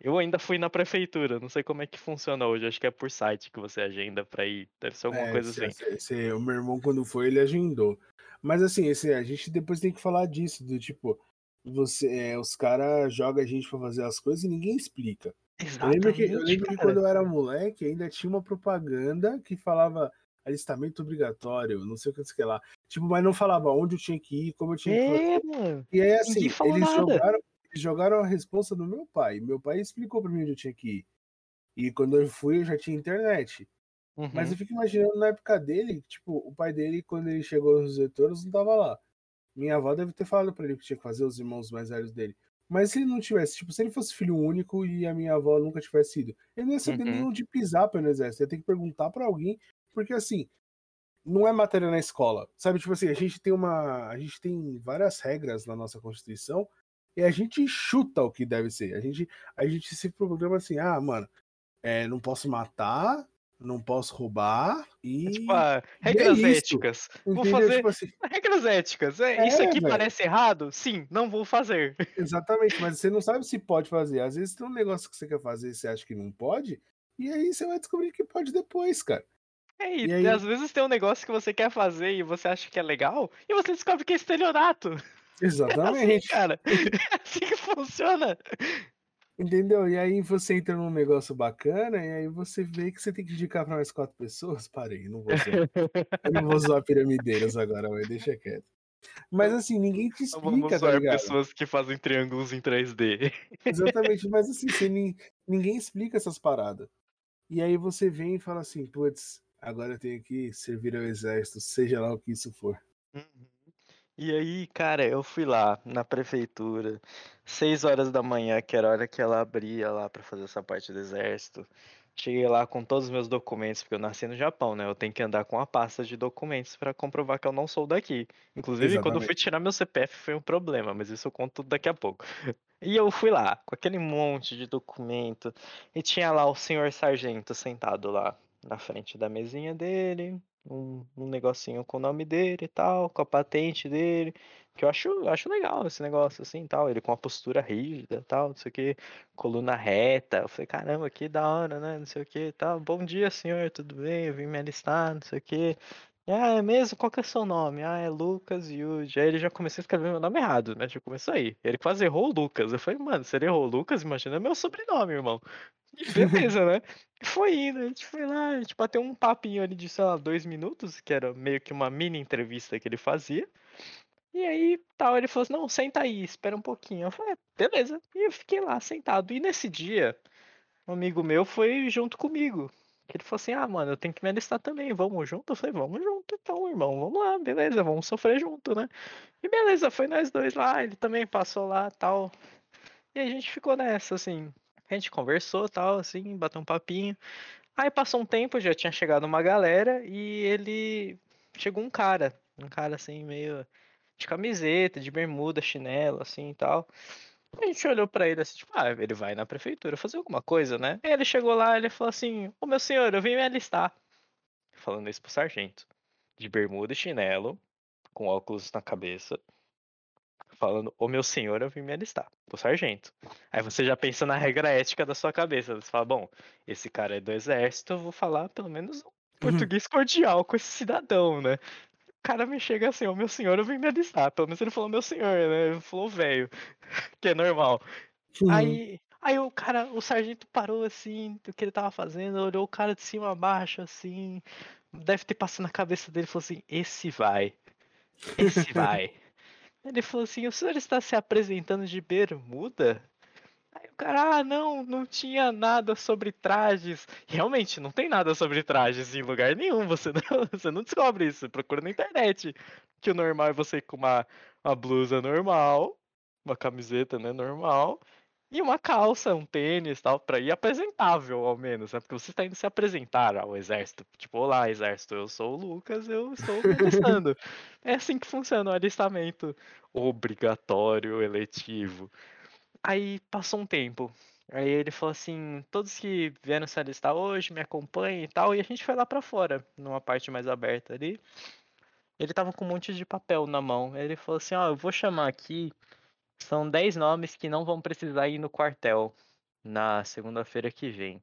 Eu ainda fui na prefeitura, não sei como é que funciona hoje, acho que é por site que você agenda pra ir, deve ser alguma É, coisa esse- assim. esse- o meu irmão, quando foi, ele agendou. Mas assim, esse, a gente depois tem que falar disso, do tipo, você, é, os caras jogam a gente pra fazer as coisas e ninguém explica. Eu lembro, que, eu Exatamente, lembro que quando eu era moleque, ainda tinha uma propaganda que falava alistamento obrigatório, não sei o que, sei lá. Tipo, mas não falava onde eu tinha que ir, como eu tinha que fazer. É. E aí, assim, eles nada. jogaram, jogaram a responsa do meu pai. Meu pai explicou pra mim onde eu tinha que ir. E quando eu fui, eu já tinha internet. Mas Uhum. eu fico imaginando na época dele, tipo, o pai dele, quando ele chegou nos 18 anos, não tava lá. Minha avó deve ter falado pra ele que tinha que fazer, os irmãos mais velhos dele. Mas se ele não tivesse, tipo, se ele fosse filho único e a minha avó nunca tivesse ido, ele não ia saber nem Uhum. onde pisar pelo exército. Ia ter que perguntar pra alguém, porque assim, não é matéria na escola. Sabe, tipo assim, a gente tem uma. A gente tem várias regras na nossa Constituição e a gente chuta o que deve ser. A gente, a gente se programa assim, ah, mano, é, não posso matar, não posso roubar e. É tipo, ah, regras é éticas. Vou fazer. Tipo assim, regras éticas. É, é, isso aqui véio. parece errado? Sim, não vou fazer. Exatamente, mas você não sabe se pode fazer. Às vezes tem um negócio que você quer fazer e você acha que não pode, e aí você vai descobrir que pode depois, cara. É, e, e aí... às vezes tem um negócio que você quer fazer e você acha que é legal, e você descobre que é estelionato. Exatamente. É assim, cara. É assim que funciona. Entendeu? E aí você entra num negócio bacana e aí você vê que você tem que indicar para mais quatro pessoas. Parei, não vou zoar. Eu não vou zoar piramideiras agora, mas deixa quieto. Mas assim, ninguém te explica, Vamos tá ligado? pessoas que fazem triângulos em 3D. Exatamente, mas assim, você, ninguém explica essas paradas. E aí você vem e fala assim, putz, agora eu tenho que servir ao exército, seja lá o que isso for. Uhum. E aí, cara, eu fui lá na prefeitura, 6 horas da manhã, que era a hora que ela abria lá para fazer essa parte do exército. Cheguei lá com todos os meus documentos, porque eu nasci no Japão, né? Eu tenho que andar com a pasta de documentos para comprovar que eu não sou daqui. Inclusive, Exatamente. quando eu fui tirar meu CPF foi um problema, mas isso eu conto daqui a pouco. E eu fui lá, com aquele monte de documento, e tinha lá o senhor sargento sentado lá na frente da mesinha dele, um, um negocinho com o nome dele e tal, com a patente dele, que eu acho, acho legal esse negócio assim tal, ele com a postura rígida tal, não sei o que, coluna reta, eu falei, caramba, que da hora, né, não sei o que tal, bom dia senhor, tudo bem, eu vim me alistar, não sei o que, ah, é mesmo? Qual que é o seu nome? Ah, é Lucas Yuji. Aí ele já começou a escrever meu nome errado, né? Já começou aí. Ele quase errou o Lucas. Eu falei, mano, se ele errou o Lucas, imagina meu sobrenome, irmão. E beleza, né? Foi indo, a gente foi lá, a gente bateu um papinho ali de, sei lá, dois minutos, que era meio que uma mini entrevista que ele fazia. E aí, tal, ele falou assim, não, senta aí, espera um pouquinho. Eu falei, é, beleza. E eu fiquei lá, sentado. E nesse dia, um amigo meu foi junto comigo. Ele falou assim, ah, mano, eu tenho que me alistar também, vamos junto? Eu falei, vamos junto então, irmão, vamos lá, beleza, vamos sofrer junto, né? E beleza, foi nós dois lá, ele também passou lá, tal. E a gente ficou nessa, assim, a gente conversou, tal, assim, bateu um papinho. Aí passou um tempo, já tinha chegado uma galera e ele chegou um cara, um cara assim meio de camiseta, de bermuda, chinelo, assim e tal. A gente olhou para ele assim, tipo, ah, ele vai na prefeitura fazer alguma coisa, né? Aí ele chegou lá, ele falou assim: "Ô meu senhor, eu vim me alistar". Falando isso pro sargento, de bermuda e chinelo, com óculos na cabeça falando, ô meu senhor, eu vim me alistar, pro sargento. Aí você já pensa na regra ética da sua cabeça. Você fala, bom, esse cara é do exército, eu vou falar pelo menos um uhum. português cordial com esse cidadão, né? O cara me chega assim, ô meu senhor, eu vim me alistar. Pelo menos ele falou meu senhor, né? Ele falou velho, que é normal. Uhum. Aí, aí o cara, o sargento parou assim, do que ele tava fazendo, olhou o cara de cima a baixo, assim. Deve ter passado na cabeça dele e falou assim: esse vai. Esse vai. Ele falou assim: o senhor está se apresentando de bermuda? Aí o cara, ah, não, não tinha nada sobre trajes. Realmente, não tem nada sobre trajes em lugar nenhum. Você não, você não descobre isso. Procura na internet. Que o normal é você com uma, uma blusa normal, uma camiseta, né, normal, e uma calça, um tênis tal, pra ir apresentável, ao menos, né? Porque você está indo se apresentar ao exército. Tipo, olá, exército, eu sou o Lucas, eu estou alistando. é assim que funciona o alistamento obrigatório, eletivo. Aí passou um tempo. Aí ele falou assim: todos que vieram se alistar hoje me acompanhem e tal. E a gente foi lá para fora, numa parte mais aberta ali. Ele tava com um monte de papel na mão. Ele falou assim: Ó, oh, eu vou chamar aqui são 10 nomes que não vão precisar ir no quartel na segunda-feira que vem.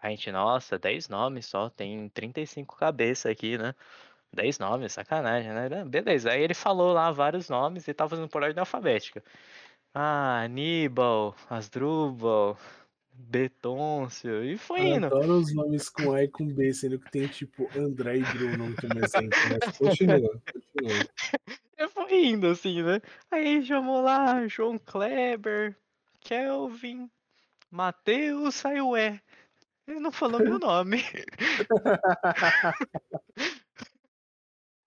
A gente, nossa, 10 nomes só, tem 35 cabeças aqui, né? 10 nomes, sacanagem, né? Beleza, aí ele falou lá vários nomes e tava fazendo por ordem alfabética. Ah, Aníbal, Asdrubal, Betôncio, e foi indo. adoro os nomes com A e com B, sendo que tem tipo André e Bruno como exemplo, mas continua, continua. Eu fui indo assim, né? Aí chamou lá João Kleber, Kelvin, Matheus, saiu é. Ele não falou meu nome.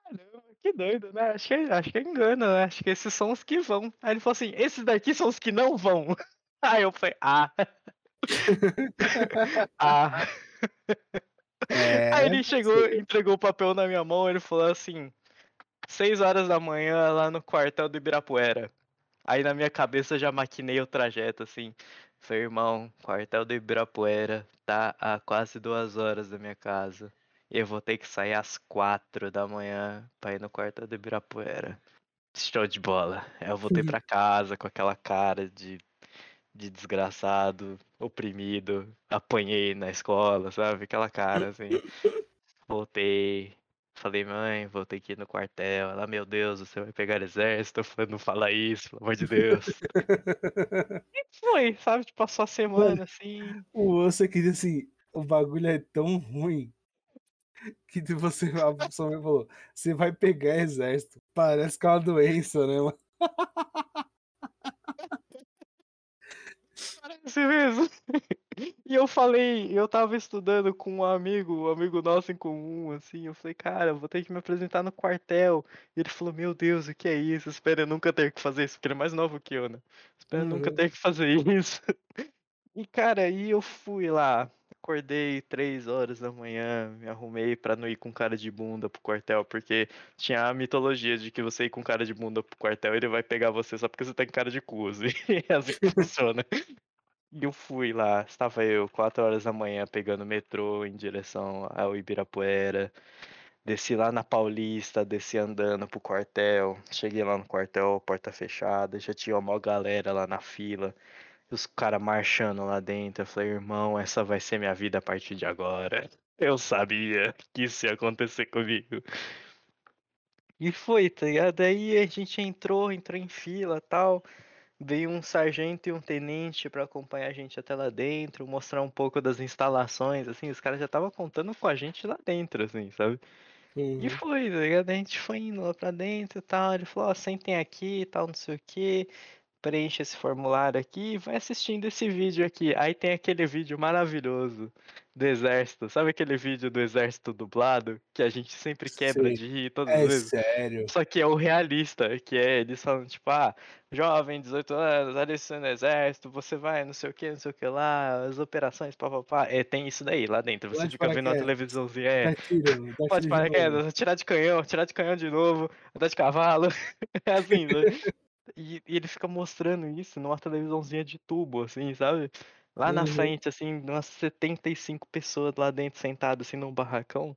Caramba, que doido, né? Acho que, é, acho que é engano, né? Acho que esses são os que vão. Aí ele falou assim: esses daqui são os que não vão. Aí eu falei: ah. ah. É, Aí ele chegou, entregou o papel na minha mão, ele falou assim: 6 horas da manhã lá no quartel do Ibirapuera. Aí na minha cabeça já maquinei o trajeto, assim. Falei, irmão, quartel do Ibirapuera tá a quase duas horas da minha casa. E eu vou ter que sair às quatro da manhã pra ir no quartel do Ibirapuera. Show de bola. Eu voltei pra casa com aquela cara de, de desgraçado, oprimido. Apanhei na escola, sabe? Aquela cara assim. Voltei, Falei, mãe, que ir no quartel. Ela, meu Deus, você vai pegar exército? Eu falei, não fala isso, pelo amor de Deus. e foi, sabe? Tipo, passou a semana Mano, assim. O osso que assim, o bagulho é tão ruim que você, a sua mãe falou, você vai pegar exército. Parece que é uma doença, né, mano? Parece mesmo. E eu falei, eu tava estudando com um amigo, um amigo nosso em comum, assim, eu falei, cara, vou ter que me apresentar no quartel. E ele falou, meu Deus, o que é isso? Espero eu nunca ter que fazer isso, porque ele é mais novo que eu, né? Espero uhum. nunca ter que fazer isso. E, cara, aí eu fui lá, acordei três horas da manhã, me arrumei pra não ir com cara de bunda pro quartel, porque tinha a mitologia de que você ir com cara de bunda pro quartel, ele vai pegar você só porque você tá com cara de cu, assim, é assim que funciona. E eu fui lá, estava eu, 4 horas da manhã, pegando metrô em direção ao Ibirapuera. Desci lá na Paulista, desci andando pro quartel. Cheguei lá no quartel, porta fechada, já tinha uma galera lá na fila. Os caras marchando lá dentro. Eu falei, irmão, essa vai ser minha vida a partir de agora. Eu sabia que isso ia acontecer comigo. E foi, tá ligado? Aí a gente entrou, entrou em fila tal veio um sargento e um tenente para acompanhar a gente até lá dentro, mostrar um pouco das instalações, assim, os caras já estavam contando com a gente lá dentro, assim, sabe? Uhum. E foi, tá ligado? A gente foi indo lá pra dentro e tal, ele falou, ó, oh, sentem aqui e tal, não sei o que, preenche esse formulário aqui e vai assistindo esse vídeo aqui. Aí tem aquele vídeo maravilhoso do exército. Sabe aquele vídeo do exército dublado? Que a gente sempre quebra Sim. de rir todas é as vezes. sério. Só que é o realista, que é eles falando, tipo, ah, jovem, 18 anos, alistando no exército, você vai, não sei o que, não sei o que lá, as operações, papapá. É, tem isso daí lá dentro. Você fica vendo na televisãozinha. É. Tá tá Pode paraquedas, tirar de canhão, tirar de canhão de novo, andar de cavalo. é assim, né? E, e, ele fica mostrando isso numa televisãozinha de tubo, assim, sabe? Lá na uhum. frente, assim, umas 75 pessoas lá dentro sentadas, assim, num barracão.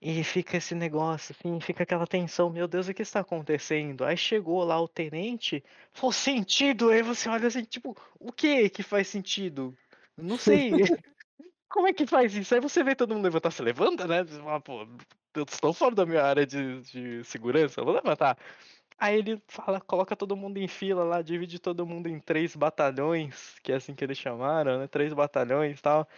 E fica esse negócio, assim, fica aquela tensão, meu Deus, o que está acontecendo? Aí chegou lá o tenente, falou sentido, aí você olha assim, tipo, o que que faz sentido? Não sei. Como é que faz isso? Aí você vê todo mundo levantar, se levanta, né? Você fala, pô, eu estou fora da minha área de, de segurança, vou levantar. Aí ele fala, coloca todo mundo em fila lá, divide todo mundo em três batalhões, que é assim que eles chamaram, né? Três batalhões e tal.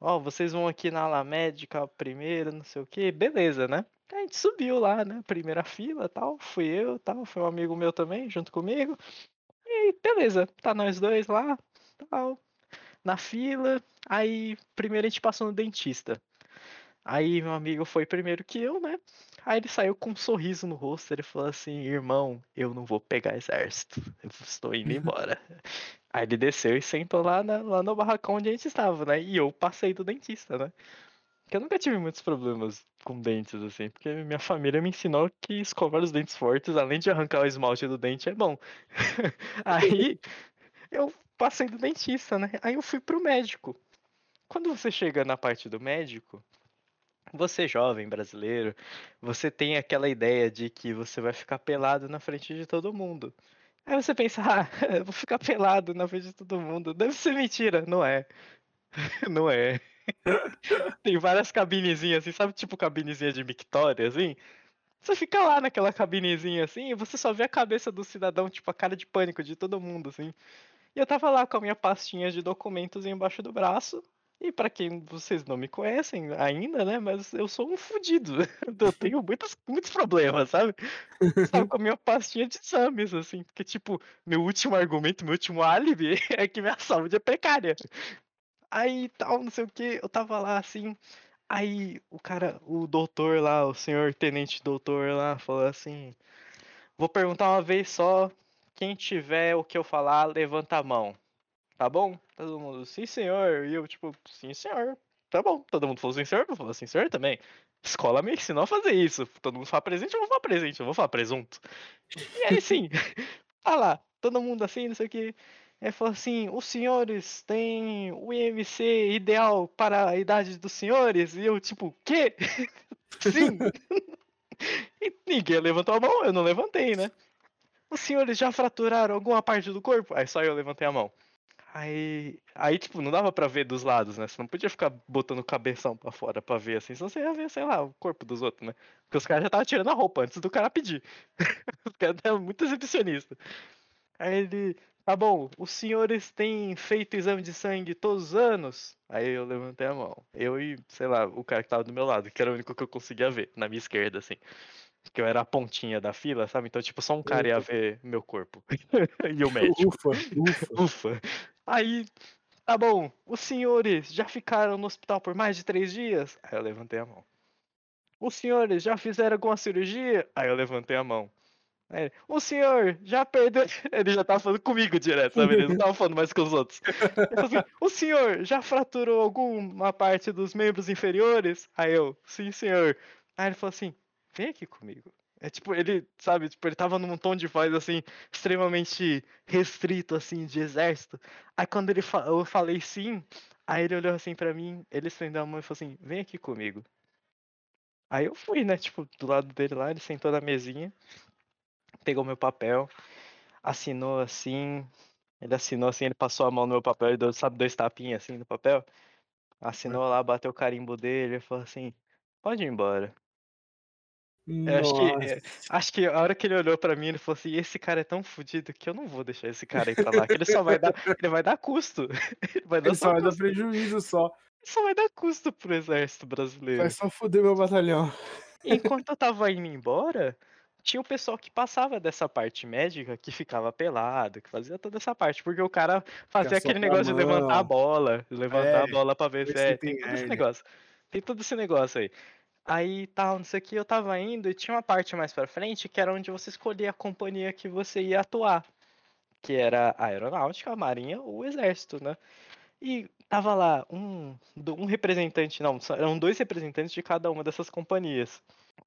Ó, vocês vão aqui na ala médica primeiro, não sei o que, beleza, né? A gente subiu lá, né? Primeira fila tal, fui eu tal, foi um amigo meu também, junto comigo. E beleza, tá nós dois lá, tal, na fila. Aí, primeiro a gente passou no dentista. Aí meu amigo foi primeiro que eu, né? Aí ele saiu com um sorriso no rosto, ele falou assim, irmão, eu não vou pegar exército, eu estou indo embora. Aí ele desceu e sentou lá, na, lá no barracão onde a gente estava, né? E eu passei do dentista, né? Porque eu nunca tive muitos problemas com dentes, assim, porque minha família me ensinou que escovar os dentes fortes, além de arrancar o esmalte do dente, é bom. Aí eu passei do dentista, né? Aí eu fui pro médico. Quando você chega na parte do médico, você jovem brasileiro, você tem aquela ideia de que você vai ficar pelado na frente de todo mundo. Aí você pensa, ah, eu vou ficar pelado na frente de todo mundo. Deve ser mentira. Não é. Não é. Tem várias cabinezinhas assim, sabe tipo cabinezinha de mictória, assim? Você fica lá naquela cabinezinha assim e você só vê a cabeça do cidadão, tipo a cara de pânico de todo mundo, assim. E eu tava lá com a minha pastinha de documentos embaixo do braço, e para quem vocês não me conhecem ainda, né? Mas eu sou um fudido. Eu tenho muitos, muitos problemas, sabe? Só com a minha pastinha de exames, assim. Porque, tipo, meu último argumento, meu último álibi é que minha saúde é precária. Aí tal, não sei o que, eu tava lá assim. Aí o cara, o doutor lá, o senhor tenente doutor lá, falou assim: Vou perguntar uma vez só. Quem tiver o que eu falar, levanta a mão. Tá bom? Todo mundo, sim senhor. E eu, tipo, sim senhor. Tá bom. Todo mundo falou sim senhor, eu falei sim senhor também. Escola me ensinou a fazer isso. Todo mundo fala presente, eu vou falar presente, eu vou falar presunto. E aí sim, tá lá. todo mundo assim, não sei o que. Ele falou assim: os senhores têm o IMC ideal para a idade dos senhores? E eu, tipo, quê? Sim! e ninguém levantou a mão, eu não levantei, né? Os senhores já fraturaram alguma parte do corpo? Aí só eu levantei a mão. Aí, aí, tipo, não dava pra ver dos lados, né? Você não podia ficar botando o cabeção pra fora pra ver assim, senão você ia ver, sei lá, o corpo dos outros, né? Porque os caras já estavam tirando a roupa antes do cara pedir. os caras eram muito exibicionistas. Aí ele, tá bom, os senhores têm feito exame de sangue todos os anos? Aí eu levantei a mão. Eu e, sei lá, o cara que tava do meu lado, que era o único que eu conseguia ver, na minha esquerda, assim. Que eu era a pontinha da fila, sabe? Então, tipo, só um cara ia ver meu corpo. e o médico. Ufa, ufa. Ufa. Aí, tá bom, os senhores já ficaram no hospital por mais de três dias? Aí eu levantei a mão. Os senhores já fizeram alguma cirurgia? Aí eu levantei a mão. Aí, o senhor já perdeu. Ele já tava falando comigo direto, sabe? Ele não tava falando mais com os outros. Assim, o senhor já fraturou alguma parte dos membros inferiores? Aí eu, sim, senhor. Aí ele falou assim: vem aqui comigo. É tipo, ele, sabe, tipo, ele tava num tom de voz assim, extremamente restrito, assim, de exército. Aí quando ele fa eu falei sim, aí ele olhou assim para mim, ele estendeu a mão e falou assim, vem aqui comigo. Aí eu fui, né, tipo, do lado dele lá, ele sentou na mesinha, pegou meu papel, assinou assim, ele assinou assim, ele passou a mão no meu papel, ele deu, sabe, dois tapinhas assim no papel. Assinou lá, bateu o carimbo dele e falou assim, pode ir embora. Eu acho que, é, acho que a hora que ele olhou pra mim, ele falou assim: esse cara é tão fodido que eu não vou deixar esse cara ir pra lá, que ele só vai dar, ele vai dar custo. Ele vai dar ele só vai dar prejuízo só. Ele só vai dar custo pro exército brasileiro. Vai só foder meu batalhão. Enquanto eu tava indo embora, tinha o pessoal que passava dessa parte médica, que ficava pelado, que fazia toda essa parte, porque o cara fazia aquele negócio de levantar a bola, levantar é, a bola pra ver se é, tem todo esse negócio. Tem todo esse negócio aí. Aí tal, não sei o que, eu tava indo e tinha uma parte mais pra frente que era onde você escolhia a companhia que você ia atuar. Que era a aeronáutica, a marinha ou o exército, né? E tava lá um, um representante, não, eram dois representantes de cada uma dessas companhias.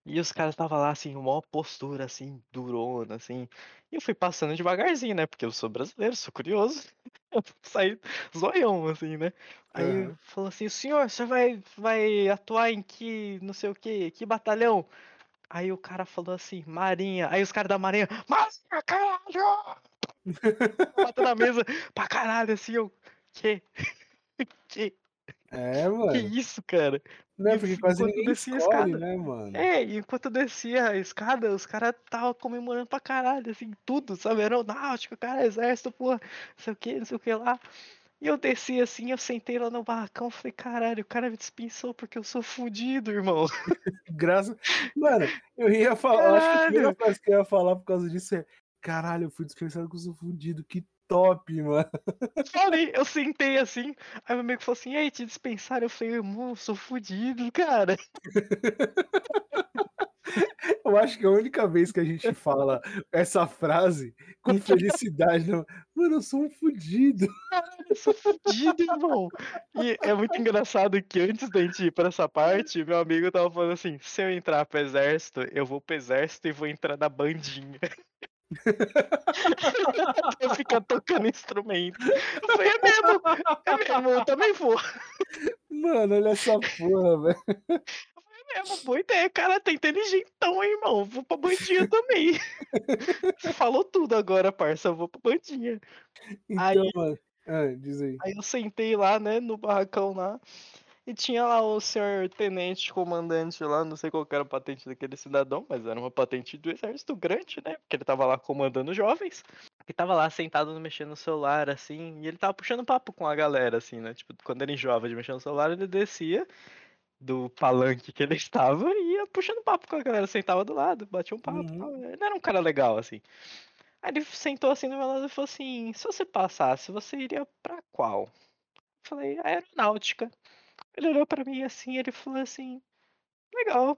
E os caras estavam lá, assim, uma postura, assim, durona, assim. E eu fui passando devagarzinho, né? Porque eu sou brasileiro, sou curioso. Eu saí zoião, assim, né? Aí uhum. falou assim, senhor, você vai, vai atuar em que, não sei o que, que batalhão? Aí o cara falou assim, marinha. Aí os caras da marinha, marinha, caralho! Bateu na mesa pra caralho, assim, eu, que? Que? É, mano. Que isso, cara? Não, porque quase ninguém descia escolhe, a escada. né, mano? É, enquanto eu descia a escada, os caras estavam comemorando pra caralho, assim, tudo, sabe? Aeronáutica, cara, exército, porra, não sei o que, não sei o que lá. E eu desci assim, eu sentei lá no barracão, falei, caralho, o cara me dispensou porque eu sou fudido, irmão. Graças. Mano, eu ia falar, caralho. acho que a primeira coisa que eu ia falar por causa disso é, caralho, eu fui dispensado eu sou fudido, que top, mano. Falei, eu sentei assim, aí meu amigo falou assim, e aí, te dispensaram? Eu falei, irmão, eu sou fudido, cara. Eu acho que é a única vez que a gente fala essa frase com felicidade, não. Mano, eu sou um fudido. Caralho, eu sou fudido, irmão. E é muito engraçado que antes da gente ir pra essa parte, meu amigo tava falando assim: se eu entrar pro exército, eu vou pro exército e vou entrar na bandinha. Eu ficar tocando instrumento. Eu falei, é mesmo, é mesmo, eu também vou. Mano, olha essa porra, velho. É uma boa ideia, cara, tá inteligentão, hein, irmão. Vou pra bandinha também. Falou tudo agora, parça. Eu vou pra bandinha. Então, aí, mano. Ah, diz aí. Aí eu sentei lá, né, no barracão lá. E tinha lá o senhor tenente comandante lá, não sei qual era a patente daquele cidadão, mas era uma patente do exército grande, né? Porque ele tava lá comandando jovens. E tava lá sentado mexendo no celular, assim, e ele tava puxando papo com a galera, assim, né? Tipo, quando ele enjoava de mexer no celular, ele descia do palanque que ele estava e ia puxando papo com a galera, sentava do lado, batia um papo. Uhum. Ele era um cara legal, assim. Aí ele sentou assim no meu lado e falou assim: se você passasse, você iria pra qual? Eu falei, aeronáutica. Ele olhou pra mim assim, ele falou assim: Legal,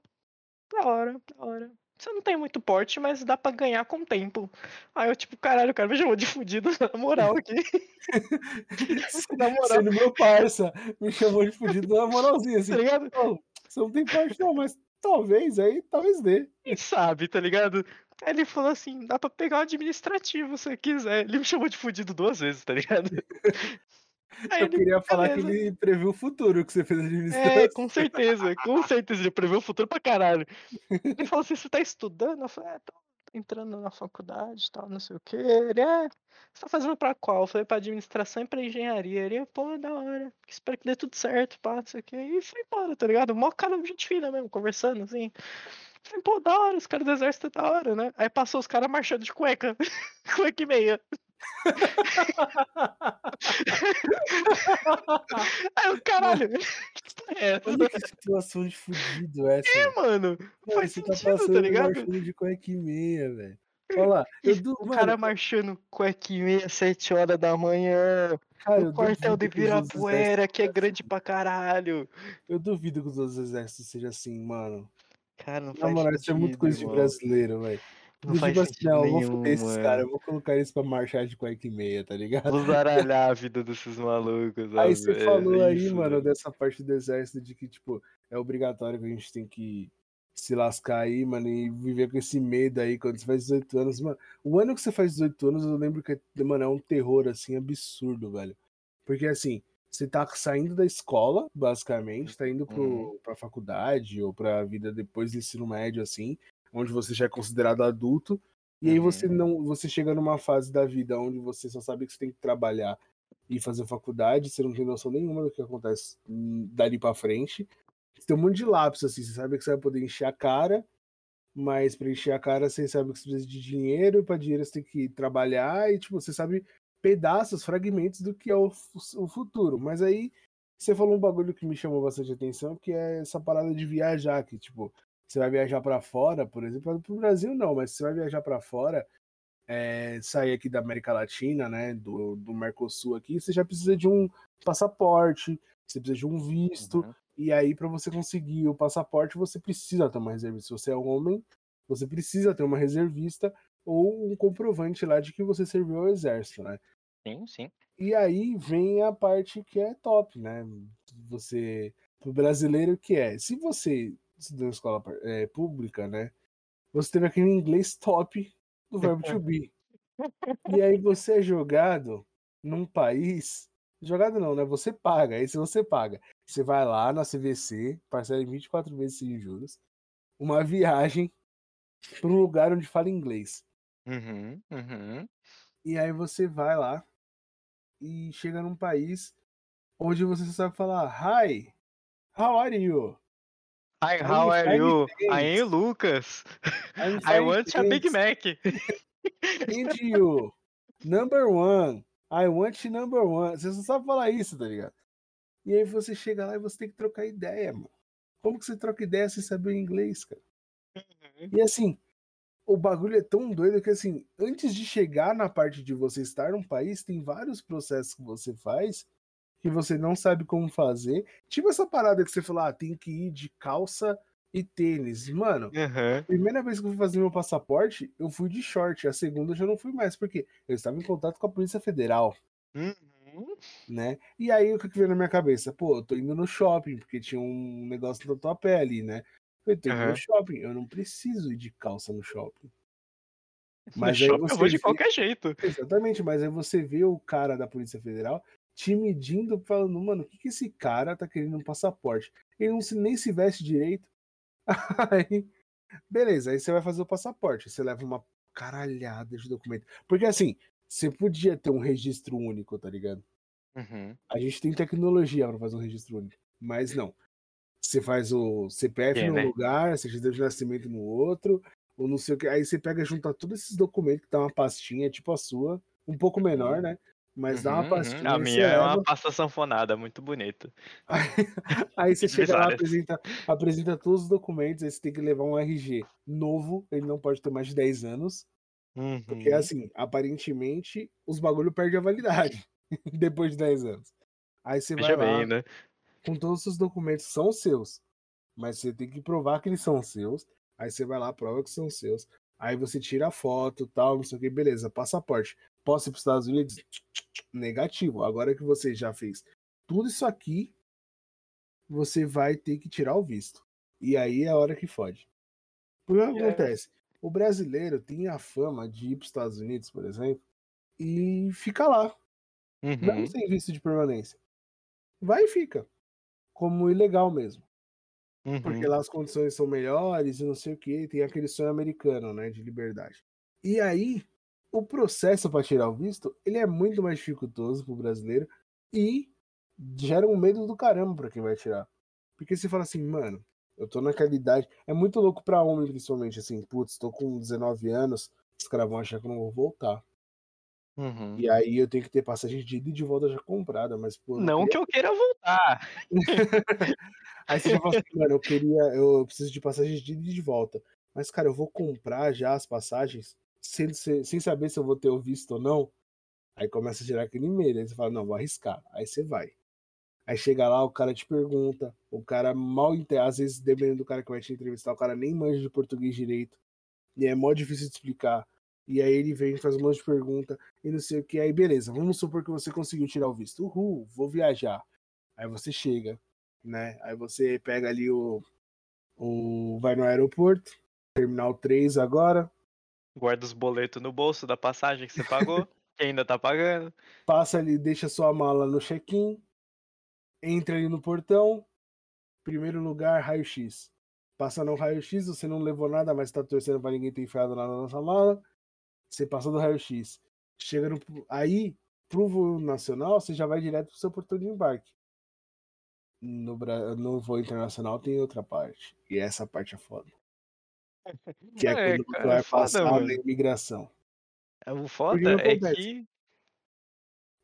da hora, da hora. Você não tem muito porte, mas dá pra ganhar com o tempo. Aí eu, tipo, caralho, o cara me chamou de fudido na moral aqui. na moral. Sendo meu parça, me chamou de fudido na moralzinha, assim. Tá ligado? você não tem porte, não, mas talvez aí, talvez dê. Quem sabe, tá ligado? Aí ele falou assim: dá pra pegar o administrativo se você quiser. Ele me chamou de fudido duas vezes, tá ligado? Eu queria falar beleza. que ele previu o futuro que você fez administração. É, com certeza, com certeza, ele previu o futuro pra caralho. Ele falou assim: você tá estudando? Eu falei: é, tô entrando na faculdade e tal, não sei o que. Ele é. Você tá fazendo pra qual? Eu falei pra administração e pra engenharia. Ele, pô, da hora. Espero que dê tudo certo, pá, não sei o que. E foi embora, tá ligado? Mó cara gente fina mesmo, conversando assim. Falei, pô, da hora, os caras do exército é da hora, né? Aí passou os caras marchando de cueca. cueca e meia. Aí o caralho, é, Olha que situação de fudido essa. É, mano. Não, faz você tá sentido, tá passando tá ligado? marchando de e meia, velho. Olha lá, du... O mano, cara marchando e meia, sete horas da manhã. Cara, no quartel de Virapuera, que é grande pra caralho. Eu duvido que os outros exércitos sejam assim, mano. Cara, não Na faz moral, isso é muito coisa de brasileiro, velho. Não tipo faz assim, não, nenhum, eu vou esses caras, eu vou colocar eles pra marchar de cueca e meia, tá ligado? Vou zaralhar a vida desses malucos. Aí você falou é aí, isso, mano, dessa parte do exército de que, tipo, é obrigatório que a gente tem que se lascar aí, mano, e viver com esse medo aí quando você faz 18 anos. Mano, o ano que você faz 18 anos, eu lembro que, mano, é um terror, assim, absurdo, velho. Porque, assim, você tá saindo da escola, basicamente, tá indo pro, uhum. pra faculdade ou pra vida depois do ensino médio, assim, onde você já é considerado adulto, e aí você uhum. não, você chega numa fase da vida onde você só sabe que você tem que trabalhar e fazer faculdade, você não tem noção nenhuma do que acontece dali para frente. Você tem um monte de lápis assim, você sabe que você vai poder encher a cara, mas para encher a cara você sabe que você precisa de dinheiro, para dinheiro você tem que trabalhar e tipo, você sabe pedaços, fragmentos do que é o, o futuro. Mas aí você falou um bagulho que me chamou bastante atenção, que é essa parada de viajar, que tipo, você vai viajar para fora, por exemplo, para o Brasil não, mas você vai viajar para fora, é, sair aqui da América Latina, né, do, do Mercosul aqui, você já precisa de um passaporte, você precisa de um visto, uhum. e aí para você conseguir o passaporte você precisa ter uma reservista. Se você é homem, você precisa ter uma reservista ou um comprovante lá de que você serviu ao exército, né? Sim, sim. E aí vem a parte que é top, né? Você, pro brasileiro que é, se você estudando escola é, pública, né? Você teve aquele inglês top do verbo to be. E aí você é jogado num país. Jogado não, né? Você paga. Aí se você paga, você vai lá na CVC, parcela em 24 vezes sem juros, uma viagem para um lugar onde fala inglês. Uhum, uhum. E aí você vai lá e chega num país onde você sabe falar Hi, how are you? Hi, how are you? I am Lucas. I want a Big Mac. And you? Number one. I want number one. Você só sabe falar isso, tá ligado? E aí você chega lá e você tem que trocar ideia, mano. Como que você troca ideia sem saber inglês, cara? Uhum. E assim, o bagulho é tão doido que assim, antes de chegar na parte de você estar num país, tem vários processos que você faz que você não sabe como fazer. Tipo essa parada que você falou, ah, tem que ir de calça e tênis. Mano, uhum. primeira vez que eu fui fazer meu passaporte, eu fui de short. A segunda eu já não fui mais, porque eu estava em contato com a Polícia Federal. Uhum. Né? E aí o que, veio na minha cabeça? Pô, eu tô indo no shopping, porque tinha um negócio da tua pele ali, né? Eu tô indo uhum. no shopping, eu não preciso ir de calça no shopping. Mas no aí shopping você eu vou de vê... qualquer jeito. Exatamente, mas aí você vê o cara da Polícia Federal te medindo, falando, mano, o que, que esse cara tá querendo um passaporte? Ele não se, nem se veste direito. Aí, beleza, aí você vai fazer o passaporte. Você leva uma caralhada de documento. Porque assim, você podia ter um registro único, tá ligado? Uhum. A gente tem tecnologia para fazer um registro único. Mas não. Você faz o CPF é, num né? lugar, certidão de nascimento no outro, ou não sei o que. Aí você pega juntar todos esses documentos que tá uma pastinha, tipo a sua, um pouco menor, né? Mas uhum, dá uma uhum, pastinha. Uhum. A minha é uma pasta sanfonada, muito bonita. Aí, aí você chega lá, apresenta, apresenta todos os documentos, aí você tem que levar um RG novo, ele não pode ter mais de 10 anos. Uhum. Porque, assim, aparentemente, os bagulho perdem a validade depois de 10 anos. Aí você Veja vai lá, bem, né? com todos os documentos são seus, mas você tem que provar que eles são seus. Aí você vai lá, prova que são seus. Aí você tira a foto, tal, não sei o que, beleza, passaporte. Posso ir para os Estados Unidos? Negativo. Agora que você já fez tudo isso aqui, você vai ter que tirar o visto. E aí é a hora que fode. O que acontece? O brasileiro tem a fama de ir para os Estados Unidos, por exemplo, e fica lá. Uhum. Não sem visto de permanência. Vai e fica. Como ilegal mesmo. Porque Uhum. lá as condições são melhores e não sei o que. Tem aquele sonho americano, né? De liberdade. E aí, o processo para tirar o visto, ele é muito mais dificultoso pro brasileiro e gera um medo do caramba pra quem vai tirar. Porque você fala assim, mano, eu tô naquela idade. É muito louco pra homem, principalmente, assim, putz, tô com 19 anos, os caras vão achar que eu não vou voltar. Uhum. E aí eu tenho que ter passagem de ida e de volta já comprada, mas pô, não queria que eu queira voltar. Aí você já fala assim, mano, eu queria, eu preciso de passagens de ida e de volta. Mas, cara, eu vou comprar já as passagens sem, sem saber se eu vou ter o visto ou não. Aí começa a gerar aquele medo. Aí você fala, não, vou arriscar. Aí você vai. Aí chega lá, o cara te pergunta, o cara mal entende, às vezes, dependendo do cara que vai te entrevistar, o cara nem manja de português direito. E é mó difícil de explicar. E aí ele vem, faz um monte de pergunta e não sei o que. Aí beleza, vamos supor que você conseguiu tirar o visto. Uhul, vou viajar. Aí você chega, né? Aí você pega ali o. o vai no aeroporto, terminal 3 agora, Guarda os boletos no bolso da passagem que você pagou, que ainda tá pagando. passa ali, deixa sua mala no check-in, entra ali no portão, primeiro lugar, raio-x. Passa no raio-x, você não levou nada, mas tá torcendo pra ninguém ter enfiado nada na sua mala. Você passou do raio-x. Chega no. Aí, pro voo nacional, você já vai direto pro seu portão de embarque. No, no voo internacional tem outra parte. E essa parte é foda. Que é, É, quando cara, vai é foda, passar mano. na imigração. É, O foda é acontece. que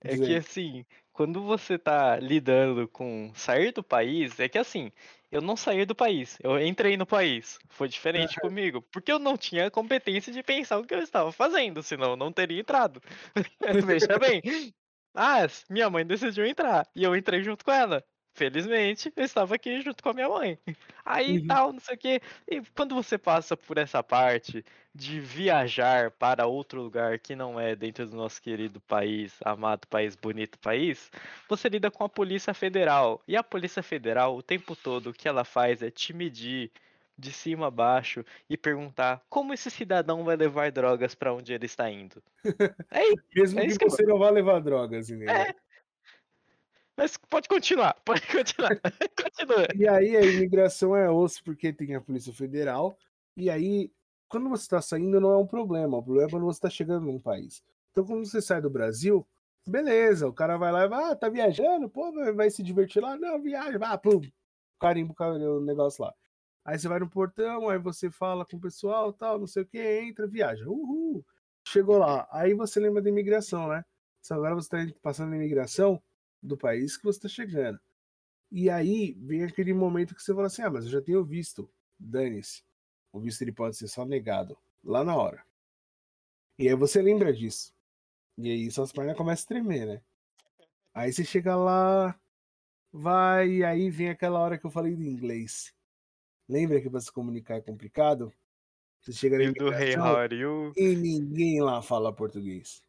É que assim, quando você tá lidando com sair do país, é que assim, eu não saí do país, eu entrei no país. Foi diferente comigo, porque eu não tinha a competência de pensar o que eu estava fazendo, senão eu não teria entrado. Veja bem. Ah, minha mãe decidiu entrar e eu entrei junto com ela. Felizmente, eu estava aqui junto com a minha mãe. Aí Uhum. tal, não sei o quê. E quando você passa por essa parte de viajar para outro lugar que não é dentro do nosso querido país, amado país, bonito país, você lida com a Polícia Federal. E a Polícia Federal, o tempo todo, o que ela faz é te medir de cima a baixo e perguntar como esse cidadão vai levar drogas para onde ele está indo. É isso. Mesmo É que isso que eu- você não vá levar drogas, entendeu? É. Mas pode continuar, pode continuar. Continua. E aí a imigração é osso porque tem a Polícia Federal. E aí, quando você está saindo, não é um problema. O problema é quando você está chegando num país. Então, quando você sai do Brasil, beleza, o cara vai lá e vai, ah, tá viajando, pô, vai, se divertir lá? Não, viaja, vai, pum, carimbo o negócio lá. Aí você vai no portão, aí você fala com o pessoal, tal, não sei o que, entra, viaja. Uhul. Chegou lá. Aí você lembra da imigração, né? Só agora você está passando na imigração do país que você está chegando. E aí vem aquele momento que você fala assim: ah, mas eu já tenho visto. Dane-se. O visto ele pode ser só negado lá na hora. E aí você lembra disso. E aí suas pernas começam a tremer, né? Aí você chega lá, vai, e aí vem aquela hora que eu falei do inglês. Lembra que para se comunicar é complicado? Você chega na imigração you? e ninguém lá fala português.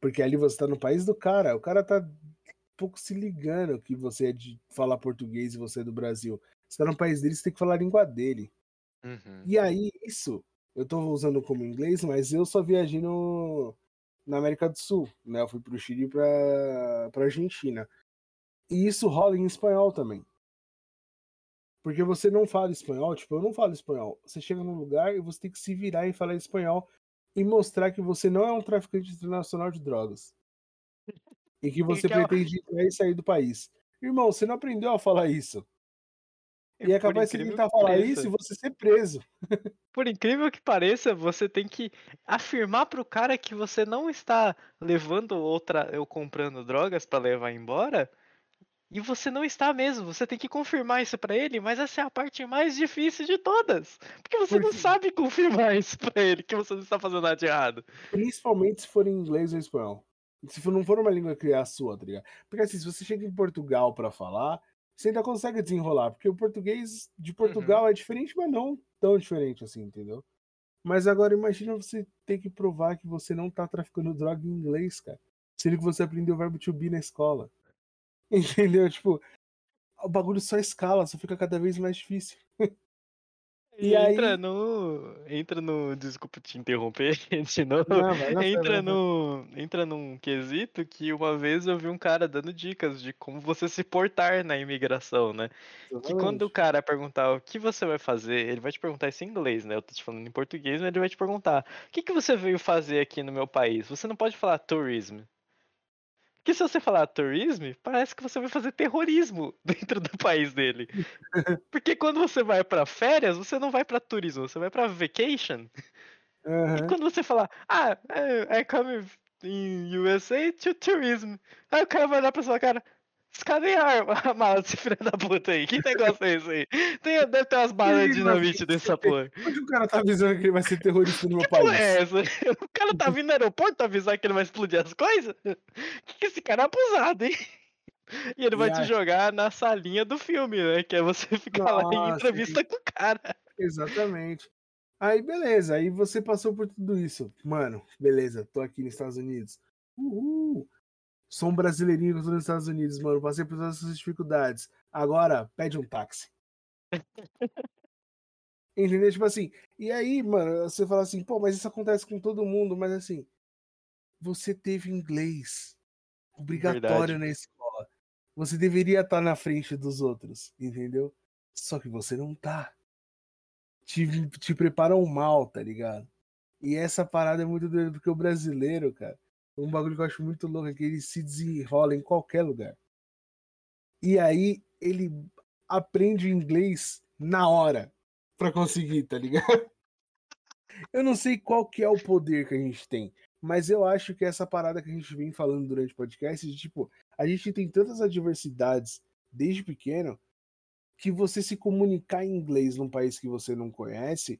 Porque ali você tá no país do cara, o cara tá um pouco se ligando que você é de falar português e você é do Brasil. Você tá no país dele, você tem que falar a língua dele. Uhum. E aí, isso, eu tô usando como inglês, mas eu só viajei no, na América do Sul, né? Eu fui pro Chile e pra, pra Argentina. E isso rola em espanhol também. Porque você não fala espanhol, tipo, eu não falo espanhol. Você chega num lugar e você tem que se virar e falar espanhol e mostrar que você não é um traficante internacional de drogas. E que você que é o- pretende entrar e sair do país. Irmão, você não aprendeu a falar isso. E é capaz de tentar falar pareça, isso e você ser preso. Por incrível que pareça, você tem que afirmar pro cara que você não está levando outra, eu comprando drogas pra levar embora. E você não está mesmo, você tem que confirmar isso pra ele, mas essa é a parte mais difícil de todas. Porque você não Porque- sabe confirmar isso pra ele, que você não está fazendo nada de errado. Principalmente se for em inglês ou espanhol. Se for- não for uma língua que é a sua, tá ligado? Porque assim, se você chega em Portugal pra falar, você ainda consegue desenrolar. Porque o português de Portugal é diferente, mas não tão diferente assim, entendeu? Mas agora imagina você ter que provar que você não tá traficando droga em inglês, cara. Sendo que você aprendeu o verbo to be na escola. Entendeu? Tipo, o bagulho só escala, só fica cada vez mais difícil. E, e entra aí... no. Entra no. Desculpa te interromper de novo. Não, não entra no. Entra num quesito que uma vez eu vi um cara dando dicas de como você se portar na imigração, né? Exatamente. Que quando o cara perguntar o que você vai fazer, ele vai te perguntar isso em inglês, né? Eu tô te falando em português, mas ele vai te perguntar: o que, que você veio fazer aqui no meu país? Você não pode falar tourism. Porque se você falar turismo, parece que você vai fazer terrorismo dentro do país dele. Porque quando você vai para férias, você não vai para turismo, você vai para vacation. Uhum. E quando você falar, ah, I come in USA to tourism, aí o cara vai olhar pra sua cara, Cadê a, a mala desse filho da puta aí? Que negócio é esse aí? Tem, deve ter umas balas de dinamite dessa porra. Onde o cara tá avisando que ele vai ser terrorista no meu país? É essa? O cara tá vindo no aeroporto avisar que ele vai explodir as coisas? Que esse cara é abusado, hein? E ele vai te jogar na salinha do filme, né? Que é você ficar Nossa, lá em entrevista com o cara. Exatamente. Aí, beleza. Aí você passou por tudo isso. Mano, beleza. Tô aqui nos Estados Unidos. Uhul. Sou um brasileirinho que tô nos Estados Unidos, mano. Passei por todas essas dificuldades. Agora, pede um táxi. Entendeu? Tipo assim. E aí, mano, você fala assim, pô, mas isso acontece com todo mundo, mas assim. Você teve inglês obrigatório Verdade. na escola. Você deveria estar na frente dos outros, entendeu? Só que você não tá. Te, te preparam mal, tá ligado? E essa parada é muito doida, porque o brasileiro, cara, um bagulho que eu acho muito louco é que ele se desenrola em qualquer lugar. E aí ele aprende inglês na hora para conseguir, tá ligado? Eu não sei qual que é o poder que a gente tem, mas eu acho que essa parada que a gente vem falando durante o podcast, de, tipo, a gente tem tantas adversidades desde pequeno que você se comunicar em inglês num país que você não conhece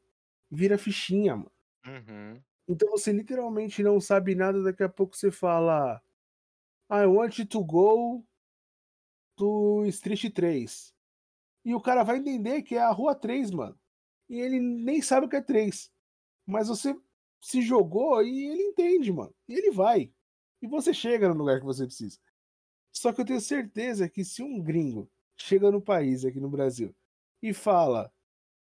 vira fichinha, mano. Uhum. Então você literalmente não sabe nada, daqui a pouco você fala I want to go to Street 3. E o cara vai entender que é a rua 3, mano. E ele nem sabe o que é 3. Mas você se jogou e ele entende, mano. E ele vai. E você chega no lugar que você precisa. Só que eu tenho certeza que se um gringo chega no país, aqui no Brasil, e fala.